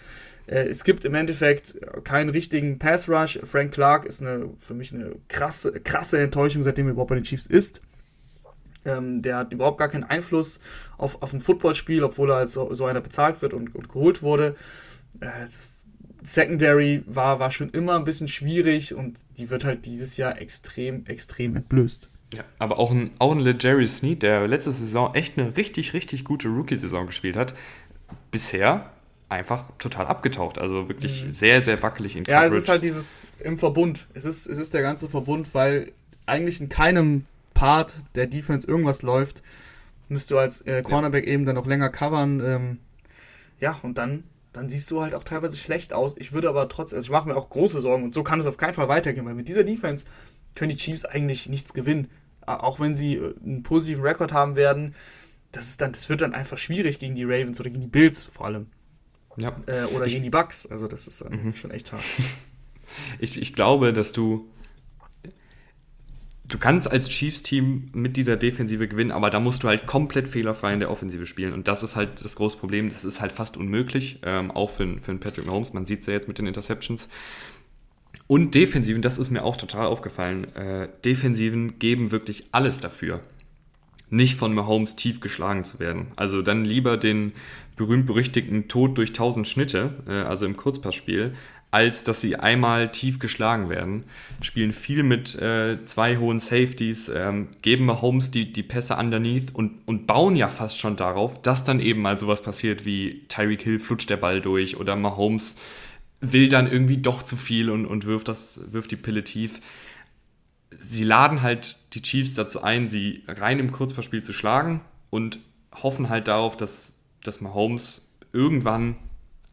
es gibt im Endeffekt keinen richtigen Pass Rush. Frank Clark ist eine, für mich eine krasse, krasse Enttäuschung, seitdem er überhaupt bei den Chiefs ist. Ähm, der hat überhaupt gar keinen Einfluss auf, auf ein Footballspiel, obwohl er als so, so einer bezahlt wird und, und geholt wurde. Äh, Secondary war, war schon immer ein bisschen schwierig und die wird halt dieses Jahr extrem, extrem entblößt. Ja, aber auch ein, auch ein Jerry Sneed, der letzte Saison echt eine richtig, richtig gute Rookie-Saison gespielt hat, bisher einfach total abgetaucht. Also wirklich mhm. sehr, sehr wackelig in Coverage. Ja, es ist halt dieses im Verbund. Es ist, es ist der ganze Verbund, weil eigentlich in keinem Part der Defense irgendwas läuft, müsst du als äh, Cornerback ja. eben dann noch länger covern. Ähm, ja, und dann, dann siehst du halt auch teilweise schlecht aus. Ich würde aber trotzdem, also ich mache mir auch große Sorgen und so kann es auf keinen Fall weitergehen, weil mit dieser Defense können die Chiefs eigentlich nichts gewinnen. Auch wenn sie äh, einen positiven Rekord haben werden, das, ist dann, das wird dann einfach schwierig gegen die Ravens oder gegen die Bills vor allem. Ja. Äh, oder ich, gegen die Bucks. Also das ist dann mhm. schon echt hart. Ich, ich glaube, dass du du kannst als Chiefs-Team mit dieser Defensive gewinnen, aber da musst du halt komplett fehlerfrei in der Offensive spielen. Und das ist halt das große Problem. Das ist halt fast unmöglich, ähm, auch für, für einen Patrick Mahomes. Man sieht es ja jetzt mit den Interceptions. Und Defensiven, das ist mir auch total aufgefallen. Äh, Defensiven geben wirklich alles dafür, nicht von Mahomes tief geschlagen zu werden. Also dann lieber den berühmt-berüchtigten Tod durch tausend Schnitte, äh, also im Kurzpassspiel, als dass sie einmal tief geschlagen werden. Spielen viel mit äh, zwei hohen Safeties, ähm, geben Mahomes die, die Pässe underneath und, und bauen ja fast schon darauf, dass dann eben mal sowas passiert wie Tyreek Hill flutscht der Ball durch oder Mahomes will dann irgendwie doch zu viel und, und wirft, das, wirft die Pille tief. Sie laden halt die Chiefs dazu ein, sie rein im Kurzpassspiel zu schlagen und hoffen halt darauf, dass, dass Mahomes irgendwann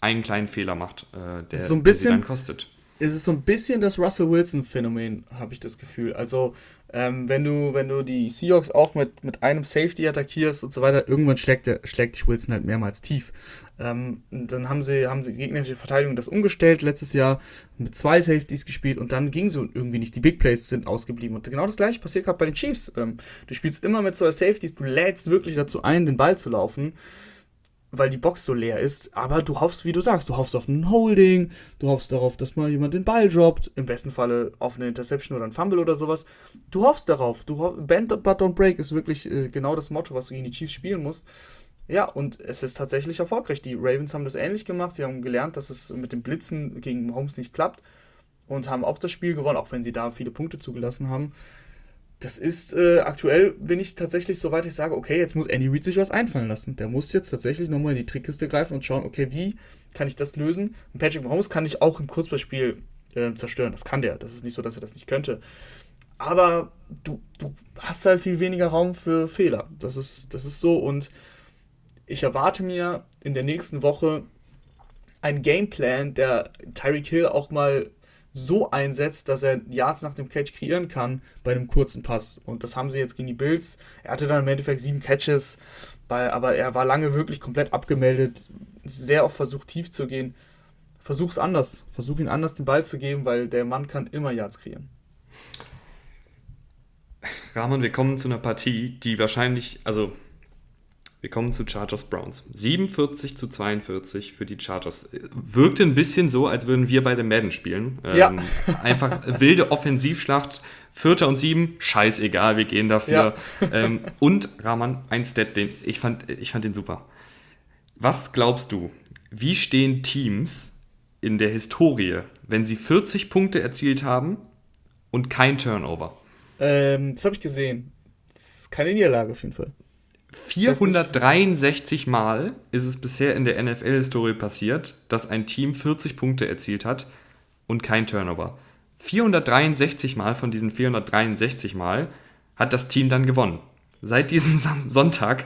einen kleinen Fehler macht, äh, der, so ein bisschen, der dann kostet. Es ist so ein bisschen das Russell Wilson-Phänomen, habe ich das Gefühl. Also, ähm, wenn, du, wenn du die Seahawks auch mit, mit einem Safety attackierst und so weiter, irgendwann schlägt, der, schlägt dich Wilson halt mehrmals tief. Ähm, dann haben sie, haben die gegnerische Verteidigung das umgestellt, letztes Jahr mit zwei Safeties gespielt und dann ging so irgendwie nicht. Die Big Plays sind ausgeblieben. Und genau das gleiche passiert gerade bei den Chiefs. Ähm, du spielst immer mit zwei Safeties, du lädst wirklich dazu ein, den Ball zu laufen weil die Box so leer ist, aber du hoffst, wie du sagst, du hoffst auf ein Holding, du hoffst darauf, dass mal jemand den Ball droppt, im besten Falle auf eine Interception oder ein Fumble oder sowas. Du hoffst darauf, du hoff, bend but don't break ist wirklich äh, genau das Motto, was du gegen die Chiefs spielen musst. Ja, und es ist tatsächlich erfolgreich. Die Ravens haben das ähnlich gemacht, sie haben gelernt, dass es mit dem Blitzen gegen Holmes nicht klappt und haben auch das Spiel gewonnen, auch wenn sie da viele Punkte zugelassen haben das ist äh, aktuell, bin ich tatsächlich so weit, ich sage, okay, jetzt muss Andy Reid sich was einfallen lassen. Der muss jetzt tatsächlich nochmal in die Trickkiste greifen und schauen, okay, wie kann ich das lösen? Und Patrick Mahomes kann ich auch im Kurzballspiel äh, zerstören. Das kann der. Das ist nicht so, dass er das nicht könnte. Aber du, du hast halt viel weniger Raum für Fehler. Das ist, das ist so. Und ich erwarte mir in der nächsten Woche einen Gameplan, der Tyreek Hill auch mal so einsetzt, dass er Yards nach dem Catch kreieren kann bei einem kurzen Pass. Und das haben sie jetzt gegen die Bills. Er hatte dann im Endeffekt sieben Catches, bei, aber er war lange wirklich komplett abgemeldet, sehr oft versucht tief zu gehen. Versuch's anders. Versuch ihn anders den Ball zu geben, weil der Mann kann immer Yards kreieren. Rahman, wir kommen zu einer Partie, die wahrscheinlich, also wir kommen zu Chargers Browns. 47 zu 42 für die Chargers. Wirkte ein bisschen so, als würden wir beide Madden spielen. Ja. Ähm, einfach wilde Offensivschlacht. Vierter und sieben, scheißegal, wir gehen dafür. Ja. Ähm, und Rahman, ein Stat, den ich fand, ich fand den super. Was glaubst du, wie stehen Teams in der Historie, wenn sie 40 Punkte erzielt haben und kein Turnover? Ähm, das habe ich gesehen. Das ist keine Niederlage auf jeden Fall. 463 Mal ist es bisher in der NFL-Historie passiert, dass ein Team 40 Punkte erzielt hat und kein Turnover. 463 Mal von diesen 463 Mal hat das Team dann gewonnen. Seit diesem Sonntag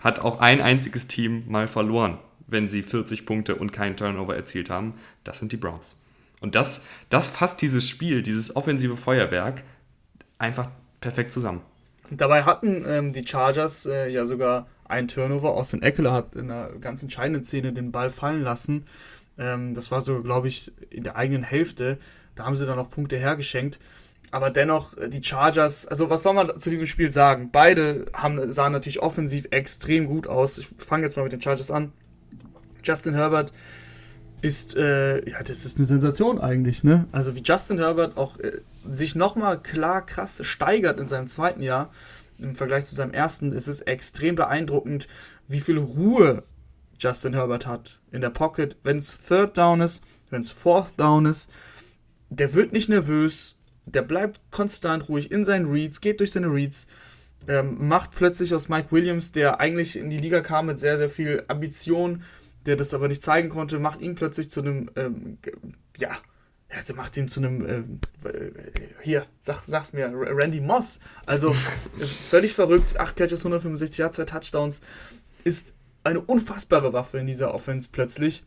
hat auch ein einziges Team mal verloren, wenn sie 40 Punkte und kein Turnover erzielt haben. Das sind die Browns. Und das, das fasst dieses Spiel, dieses offensive Feuerwerk einfach perfekt zusammen. Dabei hatten ähm, die Chargers äh, ja sogar einen Turnover. Austin Eckler hat in einer ganz entscheidenden Szene den Ball fallen lassen. Ähm, das war so, glaube ich, in der eigenen Hälfte. Da haben sie dann noch Punkte hergeschenkt. Aber dennoch, äh, die Chargers, also was soll man zu diesem Spiel sagen? Beide haben, sahen natürlich offensiv extrem gut aus. Ich fange jetzt mal mit den Chargers an. Justin Herbert ist, äh, ja, das ist eine Sensation eigentlich, ne? Also wie Justin Herbert auch äh, sich nochmal klar krass steigert in seinem zweiten Jahr im Vergleich zu seinem ersten, ist es extrem beeindruckend, wie viel Ruhe Justin Herbert hat in der Pocket, wenn es Third Down ist, wenn es Fourth Down ist. Der wird nicht nervös, der bleibt konstant ruhig in seinen Reads, geht durch seine Reads, ähm, macht plötzlich aus Mike Williams, der eigentlich in die Liga kam mit sehr, sehr viel Ambition, der das aber nicht zeigen konnte, macht ihn plötzlich zu einem, ähm, ja, er macht ihn zu einem, ähm, äh, hier, sag, sag's mir, Randy Moss. Also völlig verrückt, 8 Catches, 165 Yards, zwei Touchdowns, ist eine unfassbare Waffe in dieser Offense plötzlich.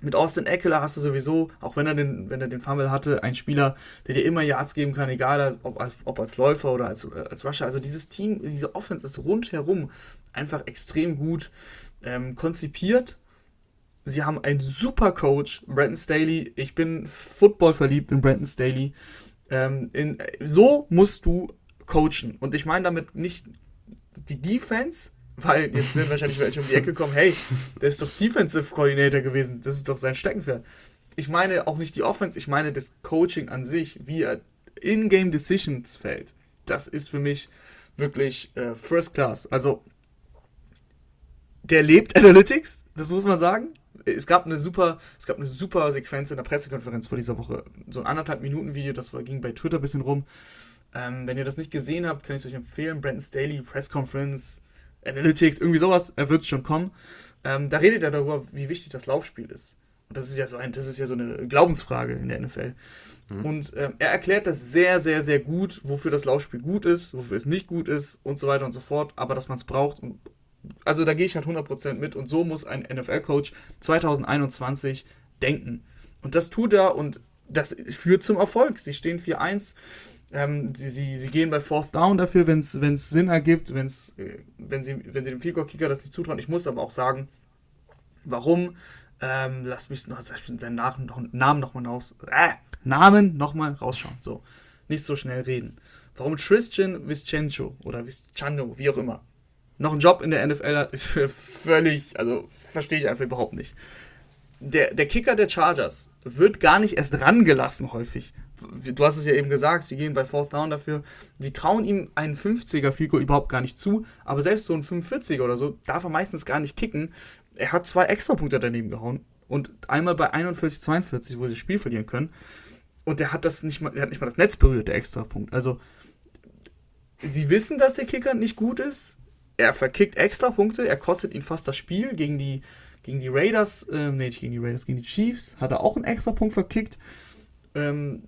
Mit Austin Eckler hast du sowieso, auch wenn er den, wenn er den Fumble hatte, einen Spieler, der dir immer Yards geben kann, egal ob als, ob als Läufer oder als, als Rusher. Also dieses Team, diese Offense ist rundherum einfach extrem gut ähm, konzipiert. Sie haben einen super Coach, Brandon Staley. Ich bin Football verliebt in Brandon Staley. Ähm, in, so musst du coachen. Und ich meine damit nicht die Defense, weil jetzt werden wahrscheinlich welche um die Ecke kommen, hey, der ist doch Defensive Coordinator gewesen, das ist doch sein Steckenpferd. Ich meine auch nicht die Offense, ich meine das Coaching an sich, wie er in-game Decisions fällt. Das ist für mich wirklich äh, First Class. Also, der lebt Analytics, das muss man sagen. Es gab eine super, es gab eine super Sequenz in der Pressekonferenz vor dieser Woche. So ein anderthalb Minuten Video, das ging bei Twitter ein bisschen rum. Ähm, wenn ihr das nicht gesehen habt, kann ich es euch empfehlen. Brandon Staley, Press Conference, Analytics, irgendwie sowas, er wird es schon kommen. Ähm, da redet er darüber, wie wichtig das Laufspiel ist. Und das ist ja so ein, das ist ja so eine Glaubensfrage in der NFL. Mhm. Und ähm, er erklärt das sehr, sehr, sehr gut, wofür das Laufspiel gut ist, wofür es nicht gut ist und so weiter und so fort, aber dass man es braucht. Und, also da gehe ich halt 100% mit und so muss ein NFL-Coach 2021 denken. Und das tut er und das führt zum Erfolg. Sie stehen 4-1 ähm, sie, sie, sie gehen bei Fourth Down dafür, wenn es Sinn ergibt, wenn's, äh, wenn, sie, wenn sie dem Field Kicker das nicht zutrauen. Ich muss aber auch sagen, warum. Ähm, lass mich noch seinen Namen, Namen nochmal raus. Äh, Namen nochmal rausschauen. So. Nicht so schnell reden. Warum Tristan Viscenzo oder Viscano, wie auch immer, noch einen Job in der NFL hat, ist völlig, also verstehe ich einfach überhaupt nicht. Der, der Kicker der Chargers wird gar nicht erst rangelassen häufig du hast es ja eben gesagt, sie gehen bei Fourth Down dafür. Sie trauen ihm einen 50er Fico überhaupt gar nicht zu, aber selbst so ein 45er oder so darf er meistens gar nicht kicken. Er hat zwei Extrapunkte daneben gehauen und einmal bei 41, 42, wo sie das Spiel verlieren können. Und der hat das nicht mal, der hat nicht mal das Netz berührt, der Extrapunkt. Also, sie wissen, dass der Kicker nicht gut ist. Er verkickt Extrapunkte, er kostet ihn fast das Spiel gegen die, gegen die Raiders, ähm, nee, nicht gegen die Raiders, gegen die Chiefs, hat er auch einen Extrapunkt verkickt. Ähm,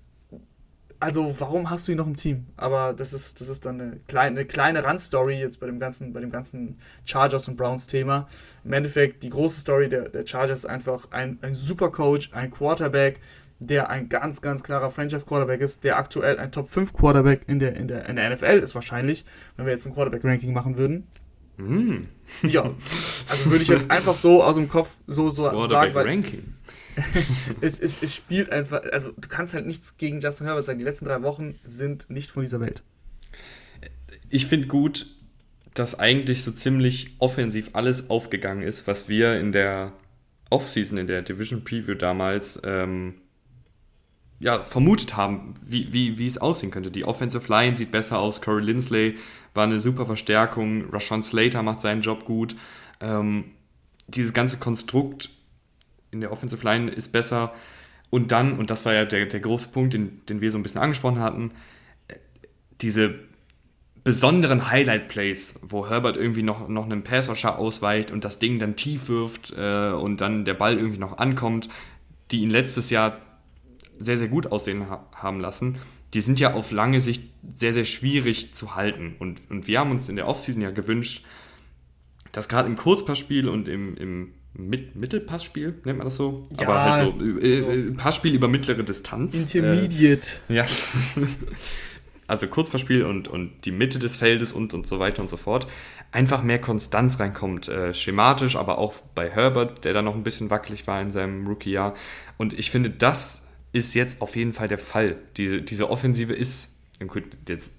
also warum hast du ihn noch im Team? Aber das ist, das ist dann eine kleine, eine kleine Randstory jetzt bei dem ganzen, bei dem ganzen Chargers und Browns Thema. Im Endeffekt, die große Story der, der Chargers ist einfach ein, ein super Coach, ein Quarterback, der ein ganz, ganz klarer Franchise-Quarterback ist, der aktuell ein Top 5 Quarterback in der, in, der, in der NFL ist wahrscheinlich, wenn wir jetzt ein Quarterback-Ranking machen würden. Mm. Ja, also würde ich jetzt einfach so aus dem Kopf so, so sagen, weil, Ranking. es, es, es, spielt einfach, also du kannst halt nichts gegen Justin Herbert sagen. Die letzten drei Wochen sind nicht von dieser Welt. Ich finde gut, dass eigentlich so ziemlich offensiv alles aufgegangen ist, was wir in der Offseason, in der Division Preview damals ähm, ja, vermutet haben, wie, wie, wie es aussehen könnte. Die Offensive Line sieht besser aus, Corey Lindsley war eine super Verstärkung, Rashawn Slater macht seinen Job gut. Ähm, dieses ganze Konstrukt in der Offensive Line ist besser. Und dann, und das war ja der, der große Punkt, den, den wir so ein bisschen angesprochen hatten, diese besonderen Highlight-Plays, wo Herbert irgendwie noch, noch einen Passwasher ausweicht und das Ding dann tief wirft äh, und dann der Ball irgendwie noch ankommt, die ihn letztes Jahr sehr, sehr gut aussehen ha haben lassen, die sind ja auf lange Sicht sehr, sehr schwierig zu halten. Und, und wir haben uns in der Offseason ja gewünscht, dass gerade im Kurzpassspiel und im, im mit Mittelpassspiel, nennt man das so? Ja, Aber halt so, äh, so, äh, Passspiel über mittlere Distanz. Intermediate. Äh, ja. also Kurzpassspiel und, und die Mitte des Feldes und, und so weiter und so fort. Einfach mehr Konstanz reinkommt, äh, schematisch, aber auch bei Herbert, der da noch ein bisschen wackelig war in seinem Rookie-Jahr. Und ich finde, das ist jetzt auf jeden Fall der Fall. Diese, diese Offensive ist, jetzt,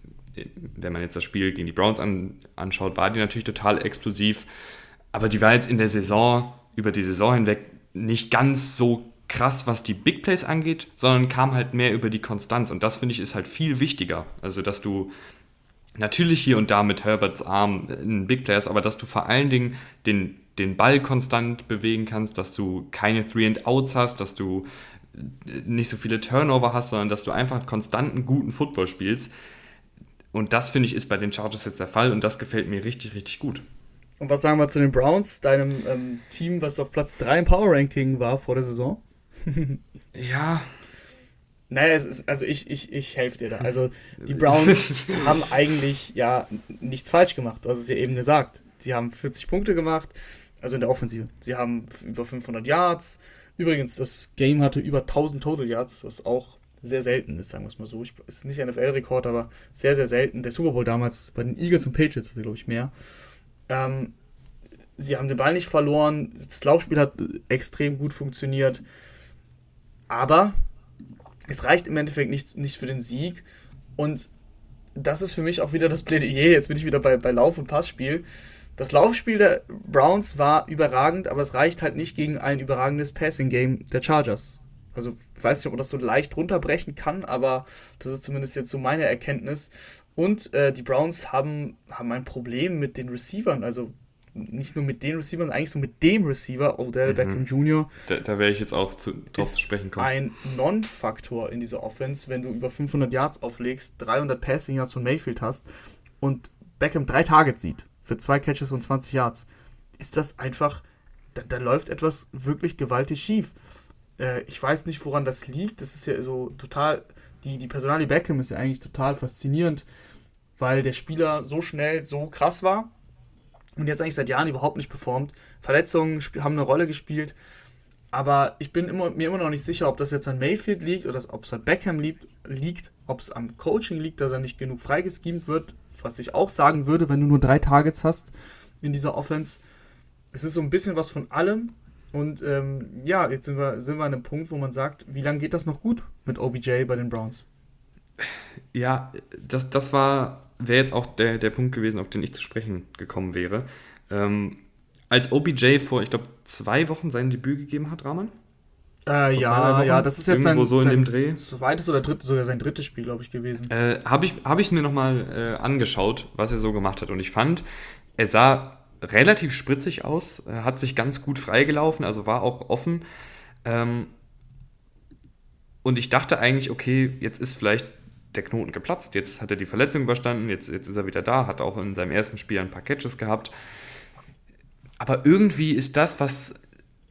wenn man jetzt das Spiel gegen die Browns an, anschaut, war die natürlich total explosiv. Aber die war jetzt in der Saison über die Saison hinweg nicht ganz so krass, was die Big Plays angeht, sondern kam halt mehr über die Konstanz. Und das finde ich ist halt viel wichtiger. Also, dass du natürlich hier und da mit Herberts Arm ein Big Player ist, aber dass du vor allen Dingen den, den Ball konstant bewegen kannst, dass du keine Three and Outs hast, dass du nicht so viele Turnover hast, sondern dass du einfach konstanten guten Football spielst. Und das finde ich ist bei den Chargers jetzt der Fall und das gefällt mir richtig, richtig gut. Und was sagen wir zu den Browns, deinem ähm, Team, was auf Platz 3 im Power Ranking war vor der Saison? ja. Naja, ist, also ich, ich, ich helfe dir da. Also die Browns haben eigentlich ja nichts falsch gemacht. Du hast es ja eben gesagt. Sie haben 40 Punkte gemacht, also in der Offensive. Sie haben über 500 Yards. Übrigens, das Game hatte über 1000 Total Yards, was auch sehr selten ist, sagen wir es mal so. Ich, ist nicht NFL-Rekord, aber sehr, sehr selten. Der Super Bowl damals bei den Eagles und Patriots hatte, glaube ich, mehr. Ähm, sie haben den Ball nicht verloren. Das Laufspiel hat extrem gut funktioniert. Aber es reicht im Endeffekt nicht, nicht für den Sieg. Und das ist für mich auch wieder das Plädoyer. Jetzt bin ich wieder bei, bei Lauf- und Passspiel. Das Laufspiel der Browns war überragend, aber es reicht halt nicht gegen ein überragendes Passing-Game der Chargers. Also, ich weiß nicht, ob man das so leicht runterbrechen kann, aber das ist zumindest jetzt so meine Erkenntnis. Und äh, die Browns haben, haben ein Problem mit den Receivern. Also, nicht nur mit den Receivern, eigentlich so mit dem Receiver, Odell mhm. Beckham Jr. Da, da wäre ich jetzt auch zu, drauf zu sprechen kommen. Ein Non-Faktor in dieser Offense, wenn du über 500 Yards auflegst, 300 Passing Yards von Mayfield hast und Beckham drei Targets sieht für zwei Catches und 20 Yards, ist das einfach, da, da läuft etwas wirklich gewaltig schief. Äh, ich weiß nicht, woran das liegt. Das ist ja so total, die, die Personalie Beckham ist ja eigentlich total faszinierend, weil der Spieler so schnell, so krass war und jetzt eigentlich seit Jahren überhaupt nicht performt. Verletzungen haben eine Rolle gespielt. Aber ich bin immer, mir immer noch nicht sicher, ob das jetzt an Mayfield liegt oder ob es an Beckham liegt, liegt ob es am Coaching liegt, dass er nicht genug freigeschemt wird, was ich auch sagen würde, wenn du nur drei Targets hast in dieser Offense. Es ist so ein bisschen was von allem. Und ähm, ja, jetzt sind wir, sind wir an einem Punkt, wo man sagt, wie lange geht das noch gut mit OBJ bei den Browns? Ja, das, das war, wäre jetzt auch der, der Punkt gewesen, auf den ich zu sprechen gekommen wäre. Ähm, als OBJ vor, ich glaube, zwei Wochen sein Debüt gegeben hat, Rahman? Äh, ja, ja, das ist jetzt sein, so in sein zweites oder drittes, sogar sein drittes Spiel, glaube ich, gewesen. Äh, Habe ich, hab ich mir nochmal äh, angeschaut, was er so gemacht hat. Und ich fand, er sah relativ spritzig aus, hat sich ganz gut freigelaufen, also war auch offen. Ähm, und ich dachte eigentlich, okay, jetzt ist vielleicht der Knoten geplatzt, jetzt hat er die Verletzung überstanden, jetzt, jetzt ist er wieder da, hat auch in seinem ersten Spiel ein paar Catches gehabt. Aber irgendwie ist das, was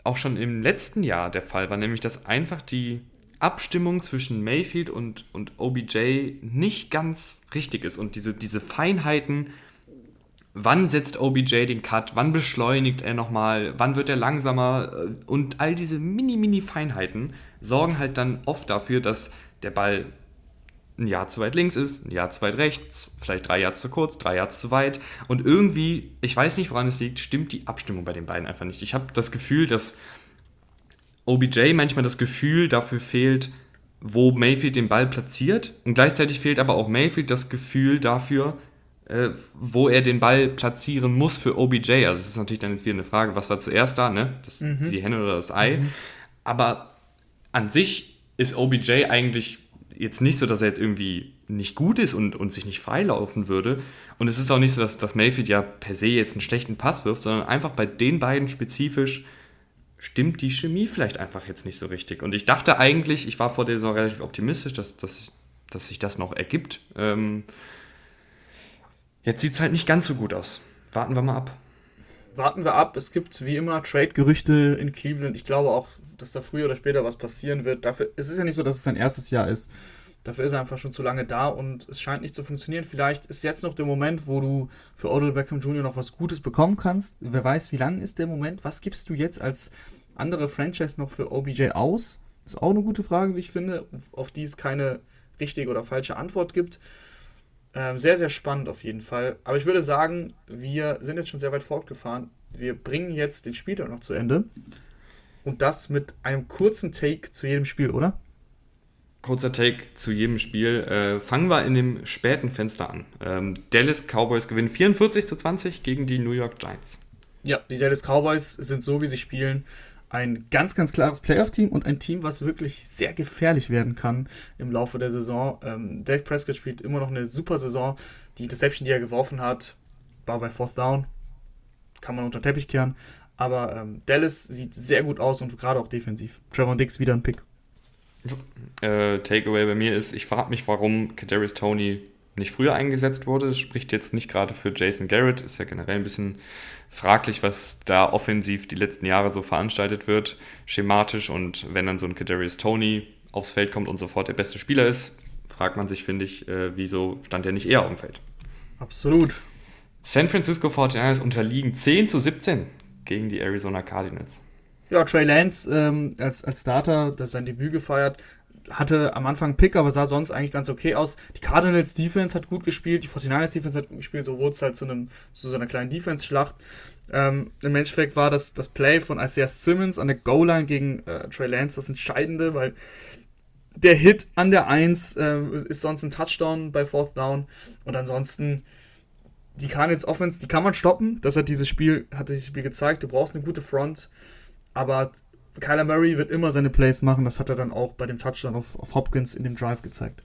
auch schon im letzten Jahr der Fall war, nämlich dass einfach die Abstimmung zwischen Mayfield und, und OBJ nicht ganz richtig ist. Und diese, diese Feinheiten, wann setzt OBJ den Cut, wann beschleunigt er nochmal, wann wird er langsamer äh, und all diese mini-mini-Feinheiten sorgen halt dann oft dafür, dass der Ball ein Jahr zu weit links ist, ein Jahr zu weit rechts, vielleicht drei Yards zu kurz, drei Yards zu weit. Und irgendwie, ich weiß nicht, woran es liegt, stimmt die Abstimmung bei den beiden einfach nicht. Ich habe das Gefühl, dass OBJ manchmal das Gefühl dafür fehlt, wo Mayfield den Ball platziert. Und gleichzeitig fehlt aber auch Mayfield das Gefühl dafür, äh, wo er den Ball platzieren muss für OBJ. Also es ist natürlich dann jetzt wieder eine Frage, was war zuerst da, ne? Das, mhm. Die Henne oder das Ei. Mhm. Aber an sich ist OBJ eigentlich jetzt nicht so, dass er jetzt irgendwie nicht gut ist und, und sich nicht freilaufen würde. Und es ist auch nicht so, dass, dass Mayfield ja per se jetzt einen schlechten Pass wirft, sondern einfach bei den beiden spezifisch stimmt die Chemie vielleicht einfach jetzt nicht so richtig. Und ich dachte eigentlich, ich war vor der Saison relativ optimistisch, dass, dass, dass sich das noch ergibt. Ähm, jetzt sieht es halt nicht ganz so gut aus. Warten wir mal ab. Warten wir ab. Es gibt wie immer Trade-Gerüchte in Cleveland. Ich glaube auch, dass da früher oder später was passieren wird. Dafür, es ist ja nicht so, dass es sein erstes Jahr ist. Dafür ist er einfach schon zu lange da und es scheint nicht zu funktionieren. Vielleicht ist jetzt noch der Moment, wo du für Odell Beckham Jr. noch was Gutes bekommen kannst. Wer weiß, wie lang ist der Moment? Was gibst du jetzt als andere Franchise noch für OBJ aus? Ist auch eine gute Frage, wie ich finde, auf die es keine richtige oder falsche Antwort gibt. Ähm, sehr, sehr spannend auf jeden Fall. Aber ich würde sagen, wir sind jetzt schon sehr weit fortgefahren. Wir bringen jetzt den Spieltag noch zu Ende. Und das mit einem kurzen Take zu jedem Spiel, oder? Kurzer Take zu jedem Spiel. Äh, fangen wir in dem späten Fenster an. Ähm, Dallas Cowboys gewinnen 44 zu 20 gegen die New York Giants. Ja, die Dallas Cowboys sind so, wie sie spielen, ein ganz, ganz klares Playoff-Team und ein Team, was wirklich sehr gefährlich werden kann im Laufe der Saison. Ähm, Dak Prescott spielt immer noch eine super Saison. Die Deception, die er geworfen hat, war bei Fourth Down. Kann man unter den Teppich kehren. Aber ähm, Dallas sieht sehr gut aus und gerade auch defensiv. Trevor Dix wieder ein Pick. Äh, Takeaway bei mir ist, ich frage mich, warum Kadarius Tony nicht früher eingesetzt wurde. Das spricht jetzt nicht gerade für Jason Garrett. Ist ja generell ein bisschen fraglich, was da offensiv die letzten Jahre so veranstaltet wird, schematisch. Und wenn dann so ein Kadarius Tony aufs Feld kommt und sofort der beste Spieler ist, fragt man sich, finde ich, äh, wieso stand er nicht eher auf dem Feld? Absolut. San Francisco 49ers unterliegen 10 zu 17 gegen die Arizona Cardinals. Ja, Trey Lance ähm, als, als Starter, das sein Debüt gefeiert, hatte am Anfang Pick, aber sah sonst eigentlich ganz okay aus. Die Cardinals Defense hat gut gespielt, die 49ers Defense hat gut gespielt, so wurde es halt zu, einem, zu so einer kleinen Defense-Schlacht. Ähm, Im Endeffekt war das, das Play von Isaiah Simmons an der Goal-Line gegen äh, Trey Lance das Entscheidende, weil der Hit an der 1 äh, ist sonst ein Touchdown bei Fourth Down und ansonsten die Cardinals Offense, die kann man stoppen. Das hat dieses Spiel, hat dieses Spiel gezeigt. Du brauchst eine gute Front, aber Kyler Murray wird immer seine Plays machen. Das hat er dann auch bei dem Touchdown auf, auf Hopkins in dem Drive gezeigt.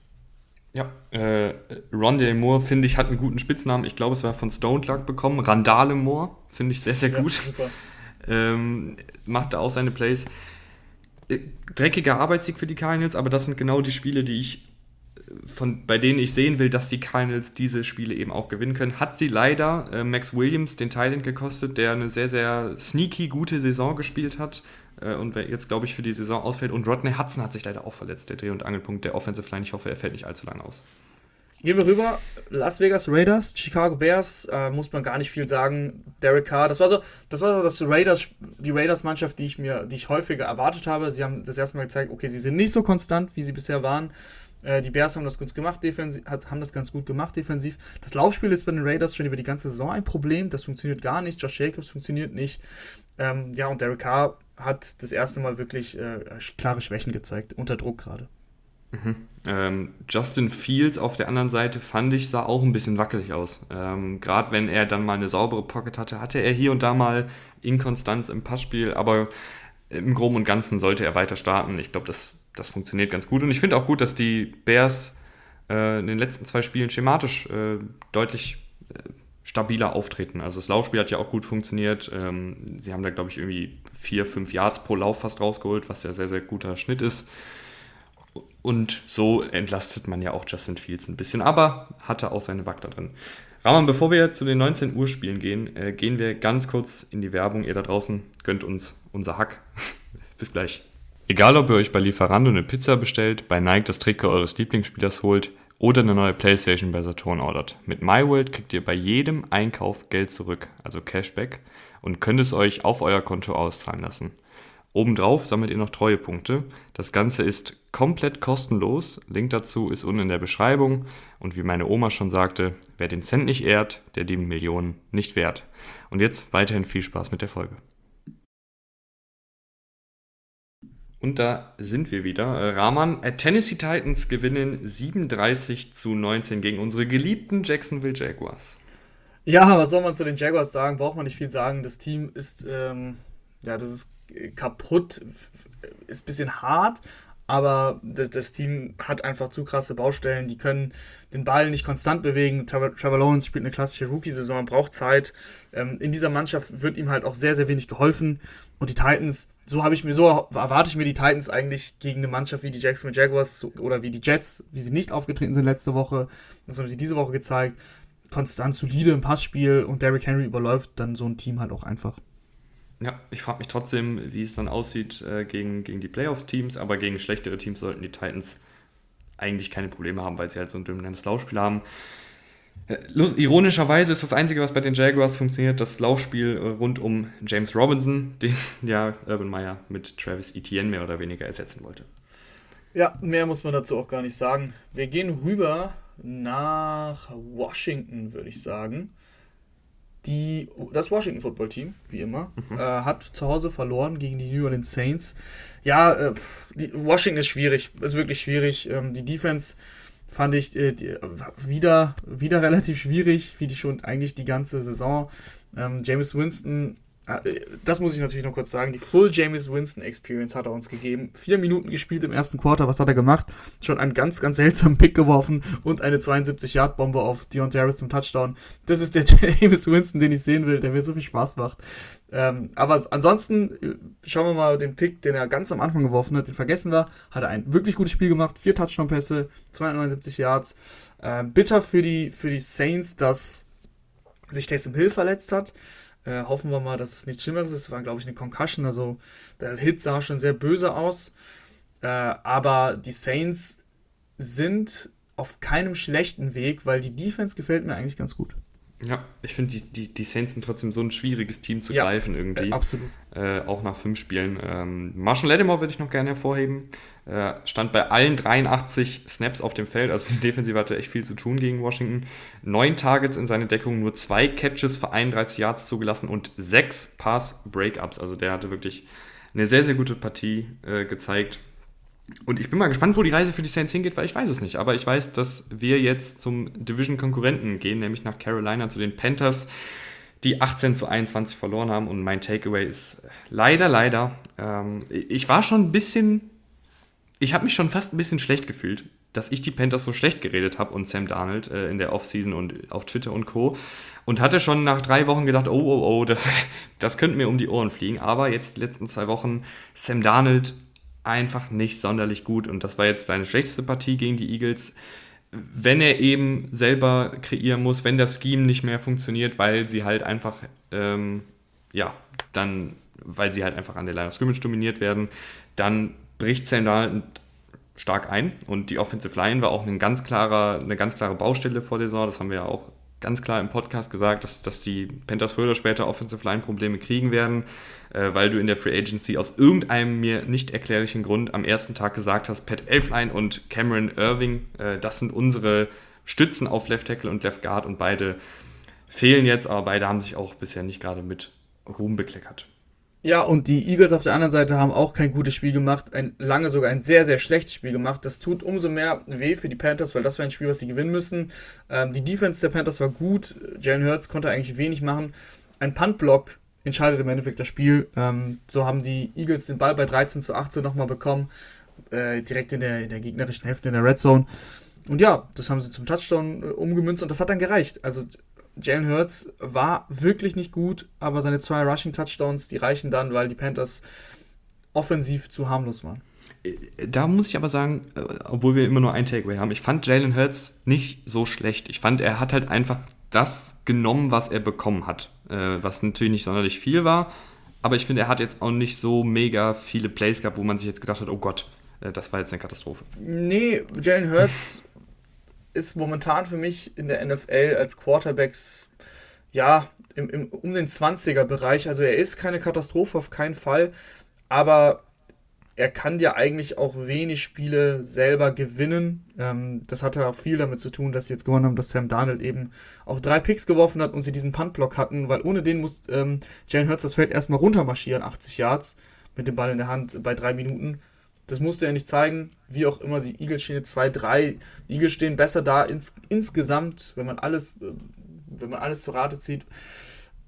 Ja, äh, Rondale Moore, finde ich, hat einen guten Spitznamen. Ich glaube, es war von Stone Clark bekommen. Randale Moore, finde ich sehr, sehr gut. Ja, super. ähm, macht auch seine Plays. Äh, dreckiger Arbeitssieg für die Cardinals, aber das sind genau die Spiele, die ich von, bei denen ich sehen will, dass die Cardinals diese Spiele eben auch gewinnen können. Hat sie leider äh, Max Williams den Thailand gekostet, der eine sehr, sehr sneaky gute Saison gespielt hat äh, und jetzt, glaube ich, für die Saison ausfällt. Und Rodney Hudson hat sich leider auch verletzt, der Dreh- und Angelpunkt der Offensive Line. Ich hoffe, er fällt nicht allzu lange aus. Gehen wir rüber. Las Vegas Raiders, Chicago Bears, äh, muss man gar nicht viel sagen. Derek Carr, das war so, das war so das Raiders, die Raiders-Mannschaft, die ich mir, die ich häufiger erwartet habe. Sie haben das erste Mal gezeigt, okay, sie sind nicht so konstant, wie sie bisher waren. Äh, die Bears haben das gut gemacht, defensiv, haben das ganz gut gemacht defensiv. Das Laufspiel ist bei den Raiders schon über die ganze Saison ein Problem. Das funktioniert gar nicht. Josh Jacobs funktioniert nicht. Ähm, ja, und Derek Carr hat das erste Mal wirklich äh, klare Schwächen gezeigt, unter Druck gerade. Mhm. Ähm, Justin Fields auf der anderen Seite fand ich, sah auch ein bisschen wackelig aus. Ähm, Gerade wenn er dann mal eine saubere Pocket hatte, hatte er hier und da mal Inkonstanz im Passspiel, aber im Groben und Ganzen sollte er weiter starten. Ich glaube, das das funktioniert ganz gut. Und ich finde auch gut, dass die Bears äh, in den letzten zwei Spielen schematisch äh, deutlich stabiler auftreten. Also das Laufspiel hat ja auch gut funktioniert. Ähm, sie haben da, glaube ich, irgendwie vier, fünf Yards pro Lauf fast rausgeholt, was ja sehr, sehr guter Schnitt ist. Und so entlastet man ja auch Justin Fields ein bisschen, aber hatte auch seine Wack da drin. Rahman, bevor wir zu den 19 Uhr Spielen gehen, äh, gehen wir ganz kurz in die Werbung. Ihr da draußen gönnt uns unser Hack. Bis gleich. Egal ob ihr euch bei Lieferando eine Pizza bestellt, bei Nike das Trikot eures Lieblingsspielers holt oder eine neue Playstation bei Saturn ordert. Mit MyWorld kriegt ihr bei jedem Einkauf Geld zurück, also Cashback, und könnt es euch auf euer Konto auszahlen lassen. Obendrauf sammelt ihr noch Treuepunkte. Das Ganze ist komplett kostenlos. Link dazu ist unten in der Beschreibung. Und wie meine Oma schon sagte, wer den Cent nicht ehrt, der die Millionen nicht wert. Und jetzt weiterhin viel Spaß mit der Folge. Und da sind wir wieder. Äh, Rahman, äh, Tennessee Titans gewinnen 37 zu 19 gegen unsere geliebten Jacksonville Jaguars. Ja, was soll man zu den Jaguars sagen? Braucht man nicht viel sagen. Das Team ist, ähm, ja, das ist kaputt, ist ein bisschen hart, aber das, das, Team hat einfach zu krasse Baustellen. Die können den Ball nicht konstant bewegen. Trevor, Lawrence spielt eine klassische Rookie-Saison, braucht Zeit. Ähm, in dieser Mannschaft wird ihm halt auch sehr, sehr wenig geholfen. Und die Titans so habe ich mir, so erwarte ich mir die Titans eigentlich gegen eine Mannschaft wie die Jacksonville Jaguars oder wie die Jets, wie sie nicht aufgetreten sind letzte Woche. Das haben sie diese Woche gezeigt. Konstant solide im Passspiel und Derrick Henry überläuft dann so ein Team halt auch einfach. Ja, ich frage mich trotzdem, wie es dann aussieht äh, gegen, gegen die Playoffs-Teams, aber gegen schlechtere Teams sollten die Titans eigentlich keine Probleme haben, weil sie halt so ein dominantes Laufspiel haben. Ironischerweise ist das Einzige, was bei den Jaguars funktioniert, das Laufspiel äh, rund um James Robinson, den ja Urban Meyer mit Travis Etienne mehr oder weniger ersetzen wollte. Ja, mehr muss man dazu auch gar nicht sagen. Wir gehen rüber nach Washington, würde ich sagen. Die, das Washington Football Team, wie immer, mhm. äh, hat zu Hause verloren gegen die New Orleans Saints. Ja, äh, die, Washington ist schwierig, ist wirklich schwierig. Ähm, die Defense fand ich äh, wieder, wieder relativ schwierig, wie die schon eigentlich die ganze Saison. Ähm, James Winston das muss ich natürlich noch kurz sagen, die Full James Winston Experience hat er uns gegeben. Vier Minuten gespielt im ersten Quarter, was hat er gemacht? Schon einen ganz, ganz seltsamen Pick geworfen und eine 72-Yard-Bombe auf Deontay Harris zum Touchdown. Das ist der James Winston, den ich sehen will, der mir so viel Spaß macht. Ähm, aber ansonsten, äh, schauen wir mal den Pick, den er ganz am Anfang geworfen hat, den vergessen wir. Hat er ein wirklich gutes Spiel gemacht, vier Touchdown-Pässe, 279 Yards. Äh, bitter für die, für die Saints, dass sich Taysom Hill verletzt hat. Äh, hoffen wir mal, dass es nichts Schlimmeres ist. Es war, glaube ich, eine Concussion. Also der Hit sah schon sehr böse aus. Äh, aber die Saints sind auf keinem schlechten Weg, weil die Defense gefällt mir eigentlich ganz gut. Ja, ich finde, die, die, die Saints sind trotzdem so ein schwieriges Team zu ja, greifen irgendwie. Äh, absolut. Äh, auch nach fünf Spielen. Ähm, Marshall Lattimore würde ich noch gerne hervorheben. Äh, stand bei allen 83 Snaps auf dem Feld. Also die Defensive hatte echt viel zu tun gegen Washington. Neun Targets in seine Deckung, nur zwei Catches für 31 Yards zugelassen und sechs Pass-Breakups. Also der hatte wirklich eine sehr, sehr gute Partie äh, gezeigt. Und ich bin mal gespannt, wo die Reise für die Saints hingeht, weil ich weiß es nicht. Aber ich weiß, dass wir jetzt zum Division-Konkurrenten gehen, nämlich nach Carolina zu den Panthers, die 18 zu 21 verloren haben. Und mein Takeaway ist leider, leider, ähm, ich war schon ein bisschen, ich habe mich schon fast ein bisschen schlecht gefühlt, dass ich die Panthers so schlecht geredet habe und Sam Darnold äh, in der Offseason und auf Twitter und Co. Und hatte schon nach drei Wochen gedacht, oh, oh, oh, das, das könnte mir um die Ohren fliegen. Aber jetzt die letzten zwei Wochen Sam Darnold einfach nicht sonderlich gut. Und das war jetzt seine schlechteste Partie gegen die Eagles. Wenn er eben selber kreieren muss, wenn das Scheme nicht mehr funktioniert, weil sie halt einfach, ähm, ja, dann, weil sie halt einfach an der Line of Scrimmage dominiert werden, dann bricht Sam stark ein. Und die Offensive Line war auch ein ganz klarer, eine ganz klare Baustelle vor der Saison. Das haben wir ja auch ganz klar im Podcast gesagt, dass, dass die Panthers früher oder später Offensive Line Probleme kriegen werden, äh, weil du in der Free Agency aus irgendeinem mir nicht erklärlichen Grund am ersten Tag gesagt hast, Pat Elfline und Cameron Irving, äh, das sind unsere Stützen auf Left Tackle und Left Guard und beide fehlen jetzt, aber beide haben sich auch bisher nicht gerade mit Ruhm bekleckert. Ja, und die Eagles auf der anderen Seite haben auch kein gutes Spiel gemacht, ein lange sogar ein sehr, sehr schlechtes Spiel gemacht. Das tut umso mehr weh für die Panthers, weil das war ein Spiel, was sie gewinnen müssen. Ähm, die Defense der Panthers war gut, Jalen Hurts konnte eigentlich wenig machen. Ein Puntblock entscheidet im Endeffekt das Spiel. Ähm, so haben die Eagles den Ball bei 13 zu 18 nochmal bekommen, äh, direkt in der, in der gegnerischen Hälfte in der Red Zone. Und ja, das haben sie zum Touchdown äh, umgemünzt und das hat dann gereicht. Also Jalen Hurts war wirklich nicht gut, aber seine zwei Rushing Touchdowns, die reichen dann, weil die Panthers offensiv zu harmlos waren. Da muss ich aber sagen, äh, obwohl wir immer nur ein Takeaway haben, ich fand Jalen Hurts nicht so schlecht. Ich fand, er hat halt einfach das genommen, was er bekommen hat. Äh, was natürlich nicht sonderlich viel war, aber ich finde, er hat jetzt auch nicht so mega viele Plays gehabt, wo man sich jetzt gedacht hat, oh Gott, äh, das war jetzt eine Katastrophe. Nee, Jalen Hurts ist momentan für mich in der NFL als Quarterbacks, ja, im, im, um den 20er-Bereich. Also er ist keine Katastrophe, auf keinen Fall. Aber er kann dir eigentlich auch wenig Spiele selber gewinnen. Ähm, das hatte auch viel damit zu tun, dass sie jetzt gewonnen haben, dass Sam Darnold eben auch drei Picks geworfen hat und sie diesen Puntblock hatten, weil ohne den muss ähm, Jalen Hurts das Feld erstmal runtermarschieren, 80 Yards, mit dem Ball in der Hand bei drei Minuten. Das musste er nicht zeigen. Wie auch immer, die Eagles stehen jetzt 2-3. Die Eagles stehen besser da ins, insgesamt, wenn man alles, äh, wenn man alles zu Rate zieht,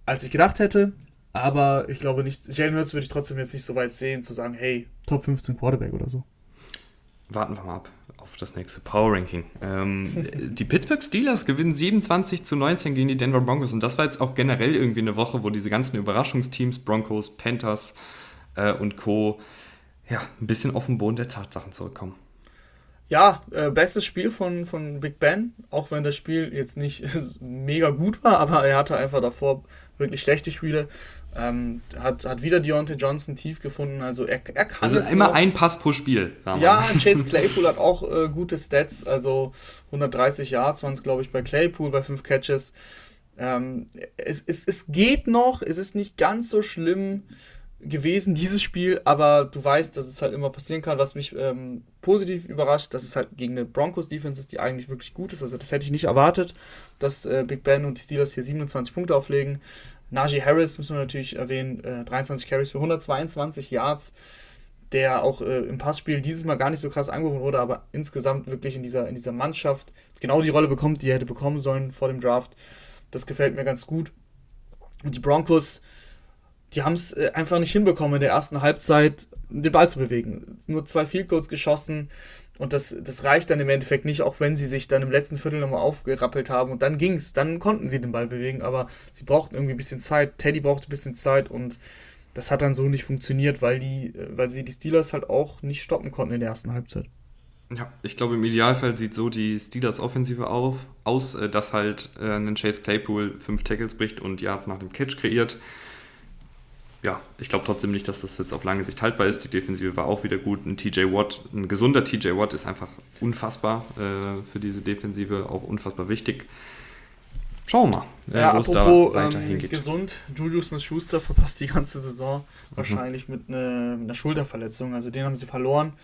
als ich gedacht hätte. Aber ich glaube nicht, Jalen Hurts würde ich trotzdem jetzt nicht so weit sehen, zu sagen, hey, Top 15 Quarterback oder so. Warten wir mal ab auf das nächste Power Ranking. Ähm, die Pittsburgh Steelers gewinnen 27 zu 19 gegen die Denver Broncos und das war jetzt auch generell irgendwie eine Woche, wo diese ganzen Überraschungsteams, Broncos, Panthers äh, und Co ja, ein bisschen auf den Boden der Tatsachen zurückkommen. Ja, äh, bestes Spiel von, von Big Ben, auch wenn das Spiel jetzt nicht mega gut war, aber er hatte einfach davor wirklich schlechte Spiele. Ähm, hat, hat wieder Deontay Johnson tief gefunden, also er, er kann also es immer noch. ein Pass pro Spiel. Ja, Chase Claypool hat auch äh, gute Stats, also 130 Yards waren es glaube ich bei Claypool bei 5 Catches. Ähm, es, es, es geht noch, es ist nicht ganz so schlimm gewesen, dieses Spiel, aber du weißt, dass es halt immer passieren kann, was mich ähm, positiv überrascht, dass es halt gegen eine Broncos-Defense ist, die eigentlich wirklich gut ist. Also das hätte ich nicht erwartet, dass äh, Big Ben und die Steelers hier 27 Punkte auflegen. Najee Harris müssen wir natürlich erwähnen, äh, 23 Carries für 122 Yards, der auch äh, im Passspiel dieses Mal gar nicht so krass angehoben wurde, aber insgesamt wirklich in dieser, in dieser Mannschaft genau die Rolle bekommt, die er hätte bekommen sollen vor dem Draft. Das gefällt mir ganz gut. Und die Broncos, die haben es äh, einfach nicht hinbekommen, in der ersten Halbzeit den Ball zu bewegen. Nur zwei Field Goals geschossen und das, das reicht dann im Endeffekt nicht, auch wenn sie sich dann im letzten Viertel nochmal aufgerappelt haben und dann ging es, dann konnten sie den Ball bewegen, aber sie brauchten irgendwie ein bisschen Zeit. Teddy brauchte ein bisschen Zeit und das hat dann so nicht funktioniert, weil, die, äh, weil sie die Steelers halt auch nicht stoppen konnten in der ersten Halbzeit. Ja, ich glaube, im Idealfall sieht so die Steelers-Offensive auf, aus, äh, dass halt äh, ein Chase Claypool fünf Tackles bricht und Yards nach dem Catch kreiert ja, ich glaube trotzdem nicht, dass das jetzt auf lange Sicht haltbar ist. Die Defensive war auch wieder gut. Ein TJ Watt, ein gesunder TJ Watt ist einfach unfassbar äh, für diese Defensive, auch unfassbar wichtig. schauen wir mal, äh, ja, wo es da weiterhin ähm, gesund, Juju Smith-Schuster verpasst die ganze Saison mhm. wahrscheinlich mit, ne, mit einer Schulterverletzung. Also den haben sie verloren.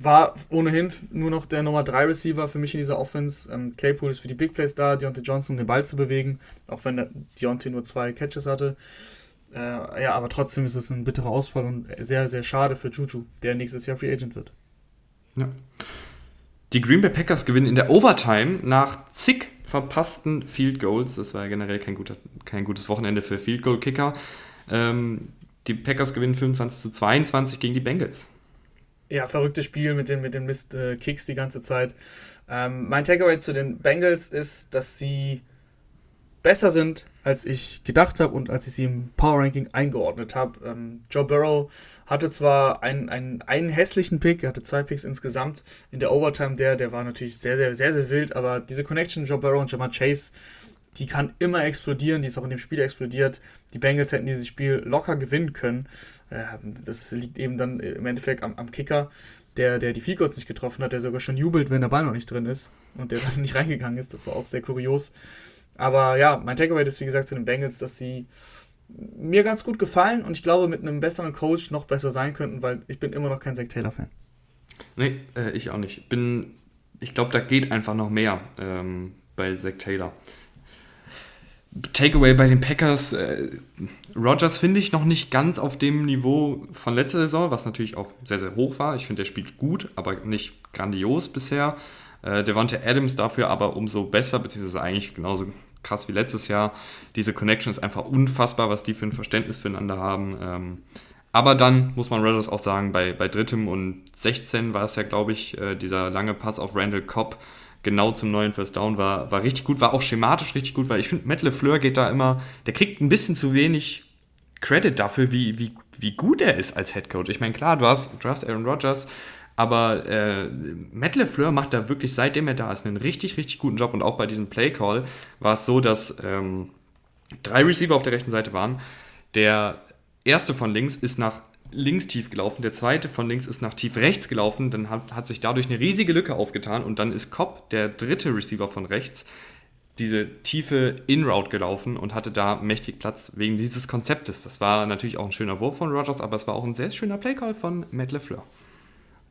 War ohnehin nur noch der Nummer 3 Receiver für mich in dieser Offense. Ähm, Claypool ist für die Big Plays da, Deontay Johnson, den Ball zu bewegen, auch wenn Deontay nur zwei Catches hatte. Äh, ja, aber trotzdem ist es ein bitterer Ausfall und sehr, sehr schade für Juju, der nächstes Jahr Free Agent wird. Ja. Die Green Bay Packers gewinnen in der Overtime nach zig verpassten Field Goals. Das war ja generell kein, guter, kein gutes Wochenende für Field Goal Kicker. Ähm, die Packers gewinnen 25 zu 22 gegen die Bengals. Ja, verrücktes Spiel mit den, mit den Mist äh, Kicks die ganze Zeit. Ähm, mein Takeaway zu den Bengals ist, dass sie besser sind, als ich gedacht habe und als ich sie im Power Ranking eingeordnet habe. Ähm, Joe Burrow hatte zwar einen, einen, einen hässlichen Pick, er hatte zwei Picks insgesamt in der Overtime, der, der war natürlich sehr, sehr, sehr, sehr wild, aber diese Connection Joe Burrow und Jamar Chase, die kann immer explodieren, die ist auch in dem Spiel explodiert. Die Bengals hätten dieses Spiel locker gewinnen können. Äh, das liegt eben dann im Endeffekt am, am Kicker, der, der die Field Goals nicht getroffen hat, der sogar schon jubelt, wenn der Ball noch nicht drin ist und der dann nicht reingegangen ist. Das war auch sehr kurios. Aber ja, mein Takeaway ist wie gesagt zu den Bengals, dass sie mir ganz gut gefallen und ich glaube mit einem besseren Coach noch besser sein könnten, weil ich bin immer noch kein Zach Taylor-Fan. Nee, äh, ich auch nicht. Bin, ich glaube, da geht einfach noch mehr ähm, bei Zach Taylor. Takeaway bei den Packers. Äh, Rogers finde ich noch nicht ganz auf dem Niveau von letzter Saison, was natürlich auch sehr, sehr hoch war. Ich finde, er spielt gut, aber nicht grandios bisher. Äh, Devonta Adams dafür aber umso besser, beziehungsweise eigentlich genauso krass wie letztes Jahr. Diese Connection ist einfach unfassbar, was die für ein Verständnis füreinander haben. Ähm, aber dann muss man Rogers auch sagen, bei, bei drittem und 16 war es ja, glaube ich, äh, dieser lange Pass auf Randall Cobb genau zum neuen First Down war, war richtig gut, war auch schematisch richtig gut, weil ich finde, Matt LeFleur geht da immer, der kriegt ein bisschen zu wenig Credit dafür, wie, wie, wie gut er ist als Head Coach. Ich meine, klar, du hast, du hast Aaron Rodgers, aber äh, Matt LeFleur macht da wirklich, seitdem er da ist, einen richtig, richtig guten Job. Und auch bei diesem Play Call war es so, dass ähm, drei Receiver auf der rechten Seite waren. Der erste von links ist nach links tief gelaufen, der zweite von links ist nach tief rechts gelaufen, dann hat, hat sich dadurch eine riesige Lücke aufgetan und dann ist Cobb, der dritte Receiver von rechts, diese tiefe In-Route gelaufen und hatte da mächtig Platz wegen dieses Konzeptes. Das war natürlich auch ein schöner Wurf von Rogers, aber es war auch ein sehr schöner Playcall von Matt LeFleur.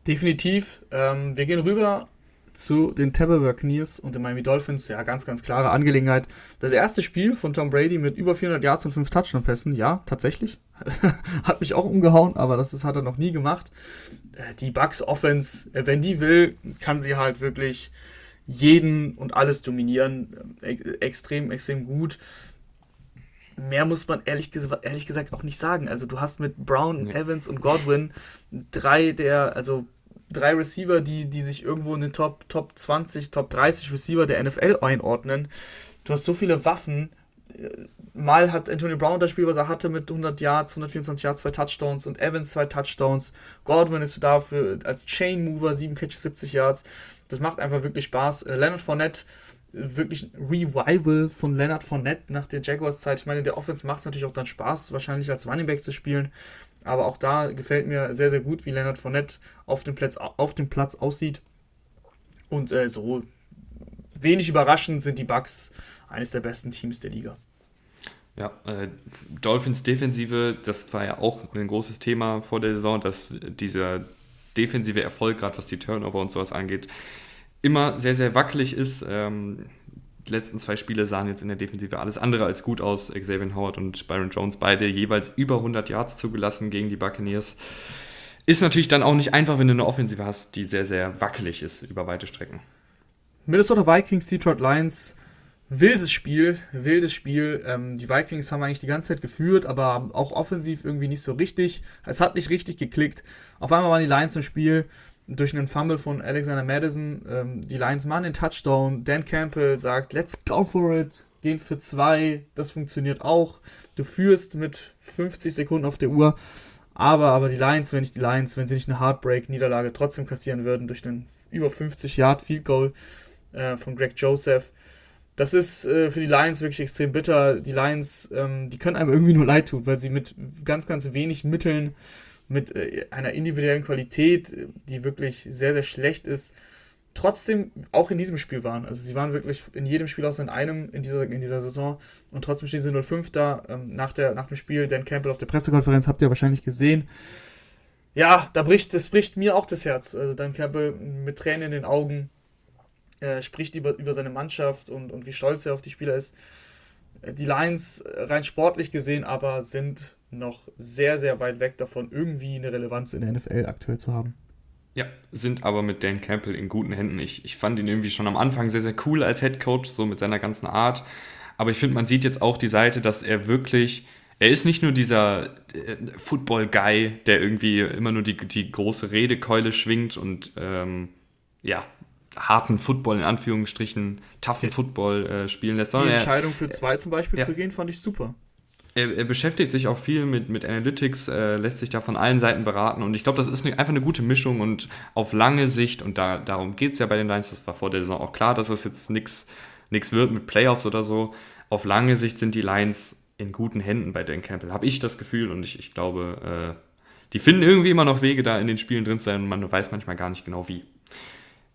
Definitiv. Ähm, wir gehen rüber zu den Tampa Buccaneers und den Miami Dolphins. Ja, ganz, ganz klare Angelegenheit. Das erste Spiel von Tom Brady mit über 400 Yards und 5 Touchdown-Pässen. Ja, tatsächlich. hat mich auch umgehauen, aber das ist, hat er noch nie gemacht. Äh, die Bucks Offense, äh, wenn die will, kann sie halt wirklich jeden und alles dominieren. Äh, extrem, extrem gut mehr muss man ehrlich, ehrlich gesagt auch nicht sagen. Also du hast mit Brown, nee. Evans und Godwin drei der, also drei Receiver, die, die sich irgendwo in den Top, Top 20, Top 30 Receiver der NFL einordnen. Du hast so viele Waffen. Mal hat Antonio Brown das Spiel, was er hatte mit 100 Yards, 124 Yards, zwei Touchdowns und Evans zwei Touchdowns. Godwin ist dafür als Chain Mover, 7 Catches, 70 Yards. Das macht einfach wirklich Spaß. Äh, Leonard Fournette wirklich ein Revival von Leonard Fournette nach der Jaguars-Zeit. Ich meine, der Offense macht es natürlich auch dann Spaß, wahrscheinlich als Running Back zu spielen. Aber auch da gefällt mir sehr, sehr gut, wie Leonard Fournette auf dem Platz, auf dem Platz aussieht. Und äh, so wenig überraschend sind die Bucks eines der besten Teams der Liga. Ja, äh, Dolphins Defensive, das war ja auch ein großes Thema vor der Saison, dass dieser defensive Erfolg, gerade was die Turnover und sowas angeht, immer sehr, sehr wackelig ist. Ähm, die letzten zwei Spiele sahen jetzt in der Defensive alles andere als gut aus. Xavier Howard und Byron Jones beide jeweils über 100 Yards zugelassen gegen die Buccaneers. Ist natürlich dann auch nicht einfach, wenn du eine Offensive hast, die sehr, sehr wackelig ist über weite Strecken. Minnesota Vikings, Detroit Lions, wildes Spiel, wildes Spiel. Ähm, die Vikings haben eigentlich die ganze Zeit geführt, aber auch offensiv irgendwie nicht so richtig. Es hat nicht richtig geklickt. Auf einmal waren die Lions im Spiel durch einen Fumble von Alexander Madison. Ähm, die Lions machen den Touchdown. Dan Campbell sagt, let's go for it. Gehen für zwei. Das funktioniert auch. Du führst mit 50 Sekunden auf der Uhr. Aber, aber die Lions, wenn nicht die Lions, wenn sie nicht eine Heartbreak-Niederlage trotzdem kassieren würden durch einen über 50 Yard Field Goal äh, von Greg Joseph. Das ist äh, für die Lions wirklich extrem bitter. Die Lions, ähm, die können einem irgendwie nur leid tun, weil sie mit ganz, ganz wenig Mitteln mit äh, einer individuellen Qualität, die wirklich sehr, sehr schlecht ist, trotzdem auch in diesem Spiel waren. Also sie waren wirklich in jedem Spiel außer in einem in dieser, in dieser Saison und trotzdem stehen sie 0-5 da. Ähm, nach, der, nach dem Spiel, Dan Campbell auf der Pressekonferenz, habt ihr wahrscheinlich gesehen. Ja, da bricht, das bricht mir auch das Herz. Also Dan Campbell mit Tränen in den Augen äh, spricht über, über seine Mannschaft und, und wie stolz er auf die Spieler ist. Äh, die Lions äh, rein sportlich gesehen aber sind noch sehr, sehr weit weg davon, irgendwie eine Relevanz in der NFL aktuell zu haben. Ja, sind aber mit Dan Campbell in guten Händen. Ich, ich fand ihn irgendwie schon am Anfang sehr, sehr cool als Head Coach, so mit seiner ganzen Art. Aber ich finde, man sieht jetzt auch die Seite, dass er wirklich, er ist nicht nur dieser äh, Football-Guy, der irgendwie immer nur die, die große Redekeule schwingt und ähm, ja, harten Football in Anführungsstrichen, toughen Football äh, spielen lässt. Die Entscheidung für zwei zum Beispiel ja. zu gehen, fand ich super er, er, beschäftigt sich auch viel mit, mit Analytics, äh, lässt sich da von allen Seiten beraten und ich glaube, das ist eine, einfach eine gute Mischung und auf lange Sicht, und da, darum geht es ja bei den Lions, das war vor der Saison auch klar, dass es jetzt nichts wird mit Playoffs oder so. Auf lange Sicht sind die Lions in guten Händen bei Dan Campbell, habe ich das Gefühl und ich, ich glaube, äh, die finden irgendwie immer noch Wege, da in den Spielen drin zu sein und man weiß manchmal gar nicht genau wie.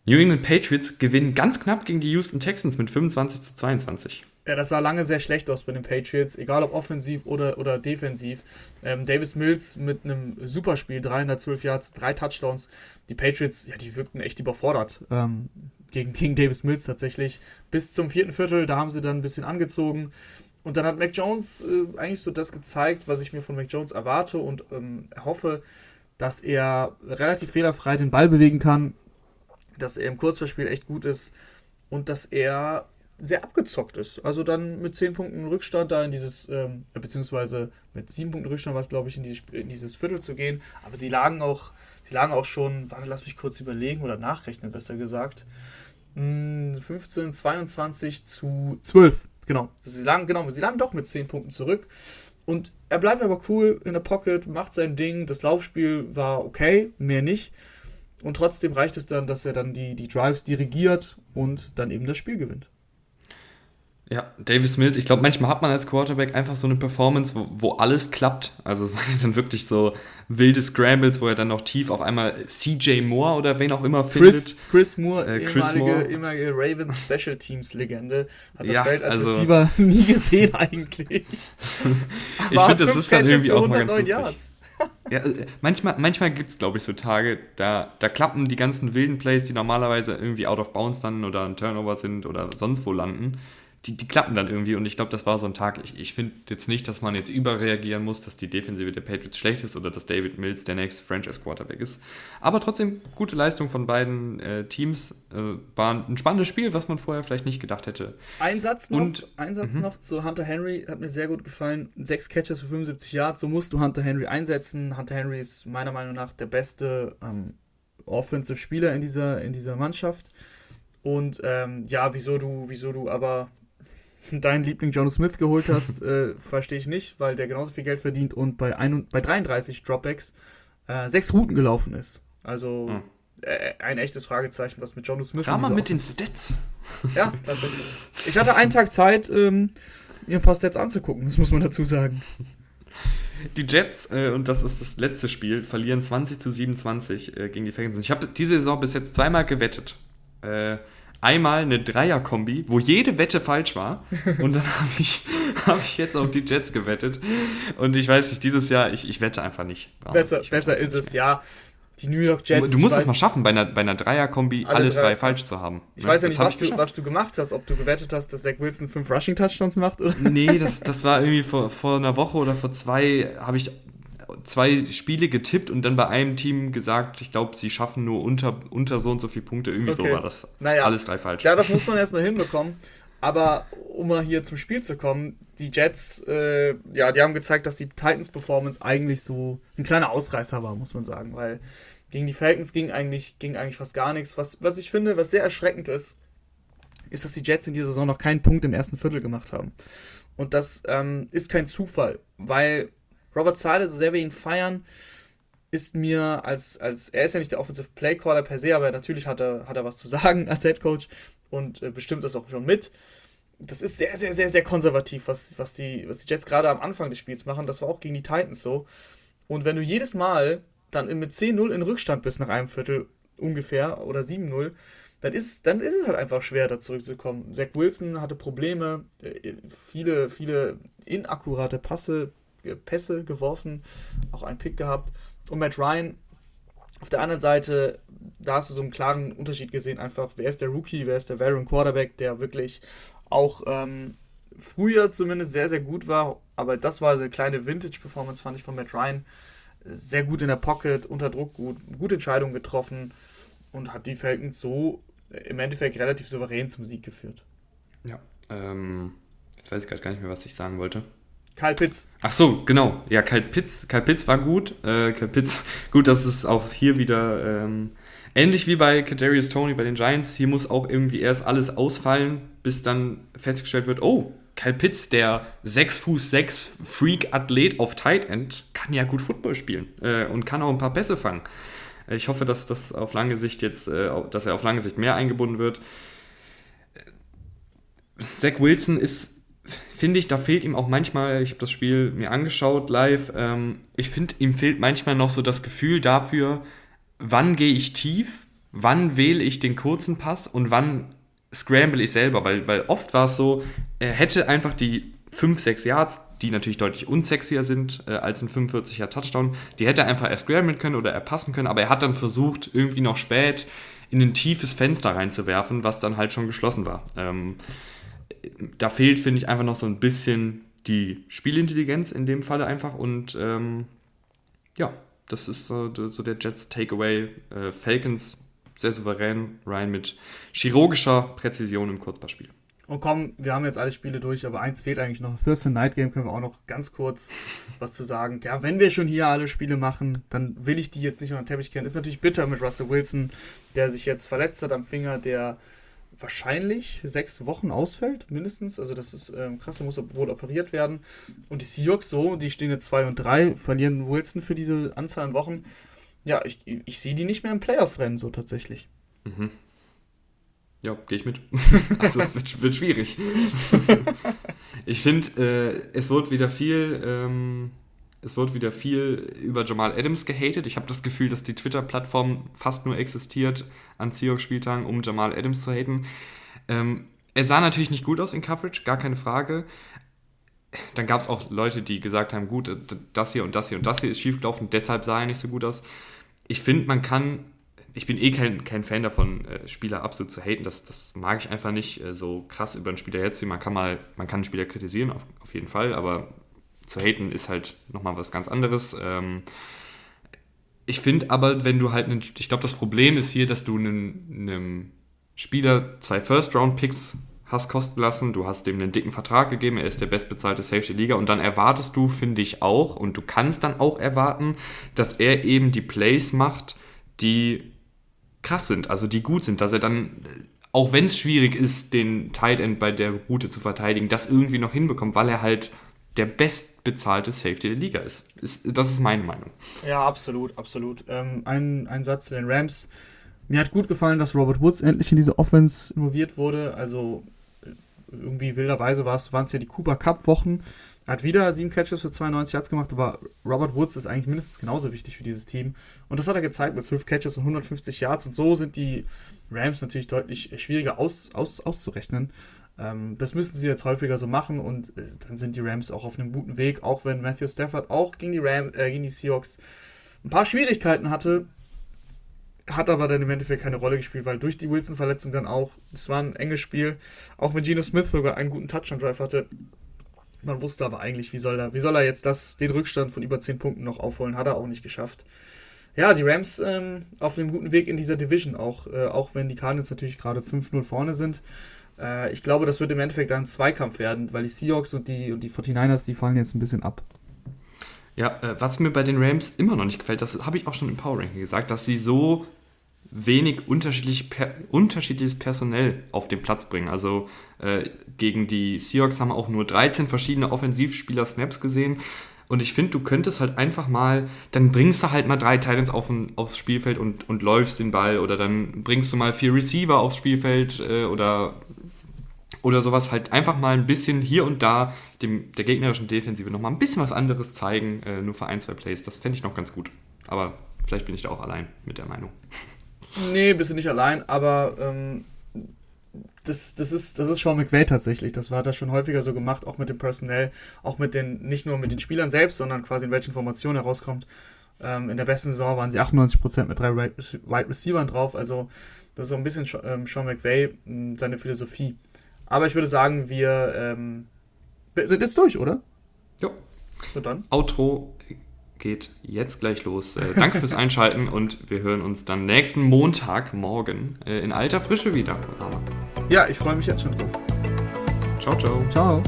New England Patriots gewinnen ganz knapp gegen die Houston Texans mit 25 zu 22. Ja, das sah lange sehr schlecht aus bei den Patriots, egal ob offensiv oder, oder defensiv. Ähm, Davis Mills mit einem Superspiel, 312 Yards, drei Touchdowns. Die Patriots, ja, die wirkten echt überfordert ähm, gegen, gegen Davis Mills tatsächlich. Bis zum vierten Viertel, da haben sie dann ein bisschen angezogen. Und dann hat Mac Jones äh, eigentlich so das gezeigt, was ich mir von Mac Jones erwarte und ähm, hoffe, dass er relativ fehlerfrei den Ball bewegen kann, dass er im Kurzverspiel echt gut ist und dass er sehr abgezockt ist. Also dann mit 10 Punkten Rückstand da in dieses, ähm, beziehungsweise mit 7 Punkten Rückstand war es, glaube ich, in, dieses, in dieses Viertel zu gehen. Aber sie lagen auch, sie lagen auch schon, warte, lass mich kurz überlegen oder nachrechnen, besser gesagt. 15, hm, 22 zu 12. Genau. Sie lagen, genau, sie lagen doch mit 10 Punkten zurück. Und er bleibt aber cool in der Pocket, macht sein Ding. Das Laufspiel war okay, mehr nicht. Und trotzdem reicht es dann, dass er dann die, die Drives dirigiert und dann eben das Spiel gewinnt. Ja, Davis Mills, ich glaube, manchmal hat man als Quarterback einfach so eine Performance, wo, wo alles klappt. Also es waren dann wirklich so wilde Scrambles, wo er dann noch tief auf einmal CJ Moore oder wen auch immer findet. Chris, Moore, äh, Chris ehemalige, Moore. ehemalige Ravens Special Teams Legende, hat das ja, Feld als also, Receiver nie gesehen eigentlich. ich finde, das ist dann irgendwie auch mal ganz lustig. Yards. ja, äh, manchmal, manchmal gibt es, glaube ich, so Tage, da, da klappen die ganzen wilden Plays, die normalerweise irgendwie out of bounds landen oder ein Turnover sind oder sonst wo landen die, die klappen dann irgendwie und ich glaube, das war so ein Tag. Ich, ich finde jetzt nicht, dass man jetzt überreagieren muss, dass die Defensive der Patriots schlecht ist oder dass David Mills der nächste Franchise Quarterback ist. Aber trotzdem gute Leistung von beiden äh, Teams. Äh, war ein spannendes Spiel, was man vorher vielleicht nicht gedacht hätte. Ein Satz noch, und, ein Satz -hmm. noch zu Hunter Henry, hat mir sehr gut gefallen. Sechs Catches für 75 Yards, so musst du Hunter Henry einsetzen. Hunter Henry ist meiner Meinung nach der beste ähm, Offensive Spieler in dieser, in dieser Mannschaft. Und ähm, ja, wieso du, wieso du aber deinen Liebling John Smith geholt hast, äh, verstehe ich nicht, weil der genauso viel Geld verdient und bei, ein, bei 33 Dropbacks äh, sechs Routen gelaufen ist. Also hm. äh, ein echtes Fragezeichen, was mit John Smith. Kam mal mit den Stats. Ja, tatsächlich. Ich hatte einen Tag Zeit, ähm, mir ein paar Stats anzugucken, das muss man dazu sagen. Die Jets, äh, und das ist das letzte Spiel, verlieren 20 zu 27 äh, gegen die Falcons. Ich habe diese Saison bis jetzt zweimal gewettet. Äh, einmal eine Dreier-Kombi, wo jede Wette falsch war. Und dann habe ich, hab ich jetzt auf die Jets gewettet. Und ich weiß nicht, dieses Jahr, ich, ich wette einfach nicht. Besser, besser ist es, ja. Die New York Jets. Du musst es mal schaffen, bei einer, bei einer Dreier-Kombi alles drei, drei falsch zu haben. Ich ne? weiß ja nicht, was du, was du gemacht hast, ob du gewettet hast, dass Zach Wilson fünf Rushing-Touchdowns macht. Oder? Nee, das, das war irgendwie vor, vor einer Woche oder vor zwei, habe ich zwei Spiele getippt und dann bei einem Team gesagt, ich glaube, sie schaffen nur unter, unter so und so viele Punkte. Irgendwie okay. so war das. Naja. Alles drei falsch. Ja, das muss man erstmal hinbekommen. Aber um mal hier zum Spiel zu kommen, die Jets, äh, ja, die haben gezeigt, dass die Titans Performance eigentlich so ein kleiner Ausreißer war, muss man sagen, weil gegen die Falcons ging eigentlich, ging eigentlich fast gar nichts. Was, was ich finde, was sehr erschreckend ist, ist, dass die Jets in dieser Saison noch keinen Punkt im ersten Viertel gemacht haben. Und das ähm, ist kein Zufall, weil Robert Sale, so sehr wir ihn feiern, ist mir als, als er ist ja nicht der Offensive Play Caller per se, aber natürlich hat er, hat er was zu sagen als Head Coach und äh, bestimmt das auch schon mit. Das ist sehr, sehr, sehr, sehr konservativ, was, was, die, was die Jets gerade am Anfang des Spiels machen. Das war auch gegen die Titans so. Und wenn du jedes Mal dann mit 10-0 in Rückstand bist nach einem Viertel ungefähr oder 7-0, dann ist, dann ist es halt einfach schwer, da zurückzukommen. Zach Wilson hatte Probleme, äh, viele, viele inakkurate Passe, Pässe geworfen, auch einen Pick gehabt. Und Matt Ryan auf der anderen Seite, da hast du so einen klaren Unterschied gesehen, einfach, wer ist der Rookie, wer ist der Veteran Quarterback, der wirklich auch ähm, früher zumindest sehr, sehr gut war, aber das war so eine kleine Vintage-Performance, fand ich von Matt Ryan. Sehr gut in der Pocket, unter Druck gut, gute Entscheidungen getroffen und hat die Falcons so im Endeffekt relativ souverän zum Sieg geführt. Ja, ähm, jetzt weiß ich gerade gar nicht mehr, was ich sagen wollte. Kyle Pitts. Ach so, genau. Ja, Kyle Pitts, Kyle Pitts war gut. Äh, Kyle Pitts, gut, dass es auch hier wieder ähm, ähnlich wie bei Kadarius Tony bei den Giants. Hier muss auch irgendwie erst alles ausfallen, bis dann festgestellt wird, oh, Kyle Pitts, der 6 Fuß 6 Freak-Athlet auf Tight End, kann ja gut Football spielen äh, und kann auch ein paar Pässe fangen. Äh, ich hoffe, dass das auf lange Sicht jetzt, äh, dass er auf lange Sicht mehr eingebunden wird. Zach Wilson ist finde ich, da fehlt ihm auch manchmal, ich habe das Spiel mir angeschaut live, ähm, ich finde, ihm fehlt manchmal noch so das Gefühl dafür, wann gehe ich tief, wann wähle ich den kurzen Pass und wann scramble ich selber, weil, weil oft war es so, er hätte einfach die 5, 6 Yards, die natürlich deutlich unsexier sind äh, als ein 45er Touchdown, die hätte er einfach er scramblen können oder er passen können, aber er hat dann versucht, irgendwie noch spät in ein tiefes Fenster reinzuwerfen, was dann halt schon geschlossen war. Ähm, da fehlt, finde ich, einfach noch so ein bisschen die Spielintelligenz in dem Falle einfach. Und ähm, ja, das ist so, so der Jets Takeaway. Äh, Falcons sehr souverän, Ryan mit chirurgischer Präzision im Kurzpassspiel. Und komm, wir haben jetzt alle Spiele durch, aber eins fehlt eigentlich noch. Thursday Night Game können wir auch noch ganz kurz was zu sagen. Ja, wenn wir schon hier alle Spiele machen, dann will ich die jetzt nicht unter den Teppich kennen. Ist natürlich bitter mit Russell Wilson, der sich jetzt verletzt hat am Finger, der wahrscheinlich sechs Wochen ausfällt, mindestens. Also das ist ähm, krass, da muss wohl operiert werden. Und die Seahawks so, die stehen jetzt 2 und 3, verlieren Wilson für diese Anzahl an Wochen. Ja, ich, ich sehe die nicht mehr im Playoff-Rennen so tatsächlich. Mhm. Ja, gehe ich mit. also wird, wird schwierig. ich finde, äh, es wird wieder viel ähm, es wird wieder viel über Jamal Adams gehatet. Ich habe das Gefühl, dass die Twitter-Plattform fast nur existiert an Seahawks-Spieltagen, um Jamal Adams zu haten. Ähm, er sah natürlich nicht gut aus in Coverage, gar keine Frage. Dann gab es auch Leute, die gesagt haben, gut, das hier und das hier und das hier ist schiefgelaufen, deshalb sah er nicht so gut aus. Ich finde, man kann, ich bin eh kein, kein Fan davon, äh, Spieler absolut zu haten. Das, das mag ich einfach nicht, äh, so krass über einen Spieler herziehen. Man kann mal, man kann einen Spieler kritisieren, auf, auf jeden Fall, aber zu haten ist halt nochmal was ganz anderes. Ähm, ich finde aber, wenn du halt einen, ich glaube, das Problem ist hier, dass du einem, Spieler zwei First-Round-Picks hast kosten lassen, du hast dem einen dicken Vertrag gegeben, er ist der bestbezahlte Safety Liga und dann erwartest du, finde ich auch, und du kannst dann auch erwarten, dass er eben die Plays macht, die krass sind, also die gut sind, dass er dann, auch wenn es schwierig ist, den Tight End bei der Route zu verteidigen, das irgendwie noch hinbekommt, weil er halt der bestbezahlte Safety der Liga ist. Das ist meine Meinung. Ja, absolut, absolut. Ähm, ein, ein Satz zu den Rams. Mir hat gut gefallen, dass Robert Woods endlich in diese Offense involviert wurde. Also irgendwie wilderweise waren es ja die Cooper Cup Wochen. Er hat wieder sieben Catches für 92 Yards gemacht, aber Robert Woods ist eigentlich mindestens genauso wichtig für dieses Team. Und das hat er gezeigt mit 12 Catches und 150 Yards. Und so sind die Rams natürlich deutlich schwieriger aus, aus, auszurechnen. Ähm, das müssen sie jetzt häufiger so machen und äh, dann sind die Rams auch auf einem guten Weg, auch wenn Matthew Stafford auch gegen die, Ram, äh, gegen die Seahawks ein paar Schwierigkeiten hatte, hat aber dann im Endeffekt keine Rolle gespielt, weil durch die Wilson-Verletzung dann auch, es war ein enges Spiel, auch wenn Geno Smith sogar einen guten Touchdown-Drive hatte. Man wusste aber eigentlich, wie soll er, wie soll er jetzt das, den Rückstand von über 10 Punkten noch aufholen, hat er auch nicht geschafft. Ja, die Rams ähm, auf einem guten Weg in dieser Division, auch, äh, auch wenn die Cardinals natürlich gerade 5-0 vorne sind. Äh, ich glaube, das wird im Endeffekt ein Zweikampf werden, weil die Seahawks und die, und die 49ers, die fallen jetzt ein bisschen ab. Ja, äh, was mir bei den Rams immer noch nicht gefällt, das habe ich auch schon im Power Ranking gesagt, dass sie so wenig unterschiedlich, per, unterschiedliches Personell auf den Platz bringen. Also äh, gegen die Seahawks haben auch nur 13 verschiedene Offensivspieler Snaps gesehen. Und ich finde, du könntest halt einfach mal, dann bringst du halt mal drei Titans auf, aufs Spielfeld und, und läufst den Ball oder dann bringst du mal vier Receiver aufs Spielfeld äh, oder oder sowas halt einfach mal ein bisschen hier und da dem, der gegnerischen Defensive nochmal ein bisschen was anderes zeigen, äh, nur für ein, zwei Plays. Das fände ich noch ganz gut. Aber vielleicht bin ich da auch allein mit der Meinung. Nee, bist du nicht allein, aber ähm, das, das, ist, das ist Sean McVay tatsächlich. Das hat er schon häufiger so gemacht, auch mit dem Personell, auch mit den, nicht nur mit den Spielern selbst, sondern quasi in welchen Formationen er rauskommt. Ähm, in der besten Saison waren sie 98% mit drei Wide Receivers drauf. Also, das ist so ein bisschen ähm, Sean McVay, seine Philosophie. Aber ich würde sagen, wir ähm, sind jetzt durch, oder? Ja. So dann. Outro geht jetzt gleich los. Äh, danke fürs Einschalten und wir hören uns dann nächsten Montagmorgen äh, in alter Frische wieder. Ja, ich freue mich jetzt schon drauf. Ciao, ciao. Ciao.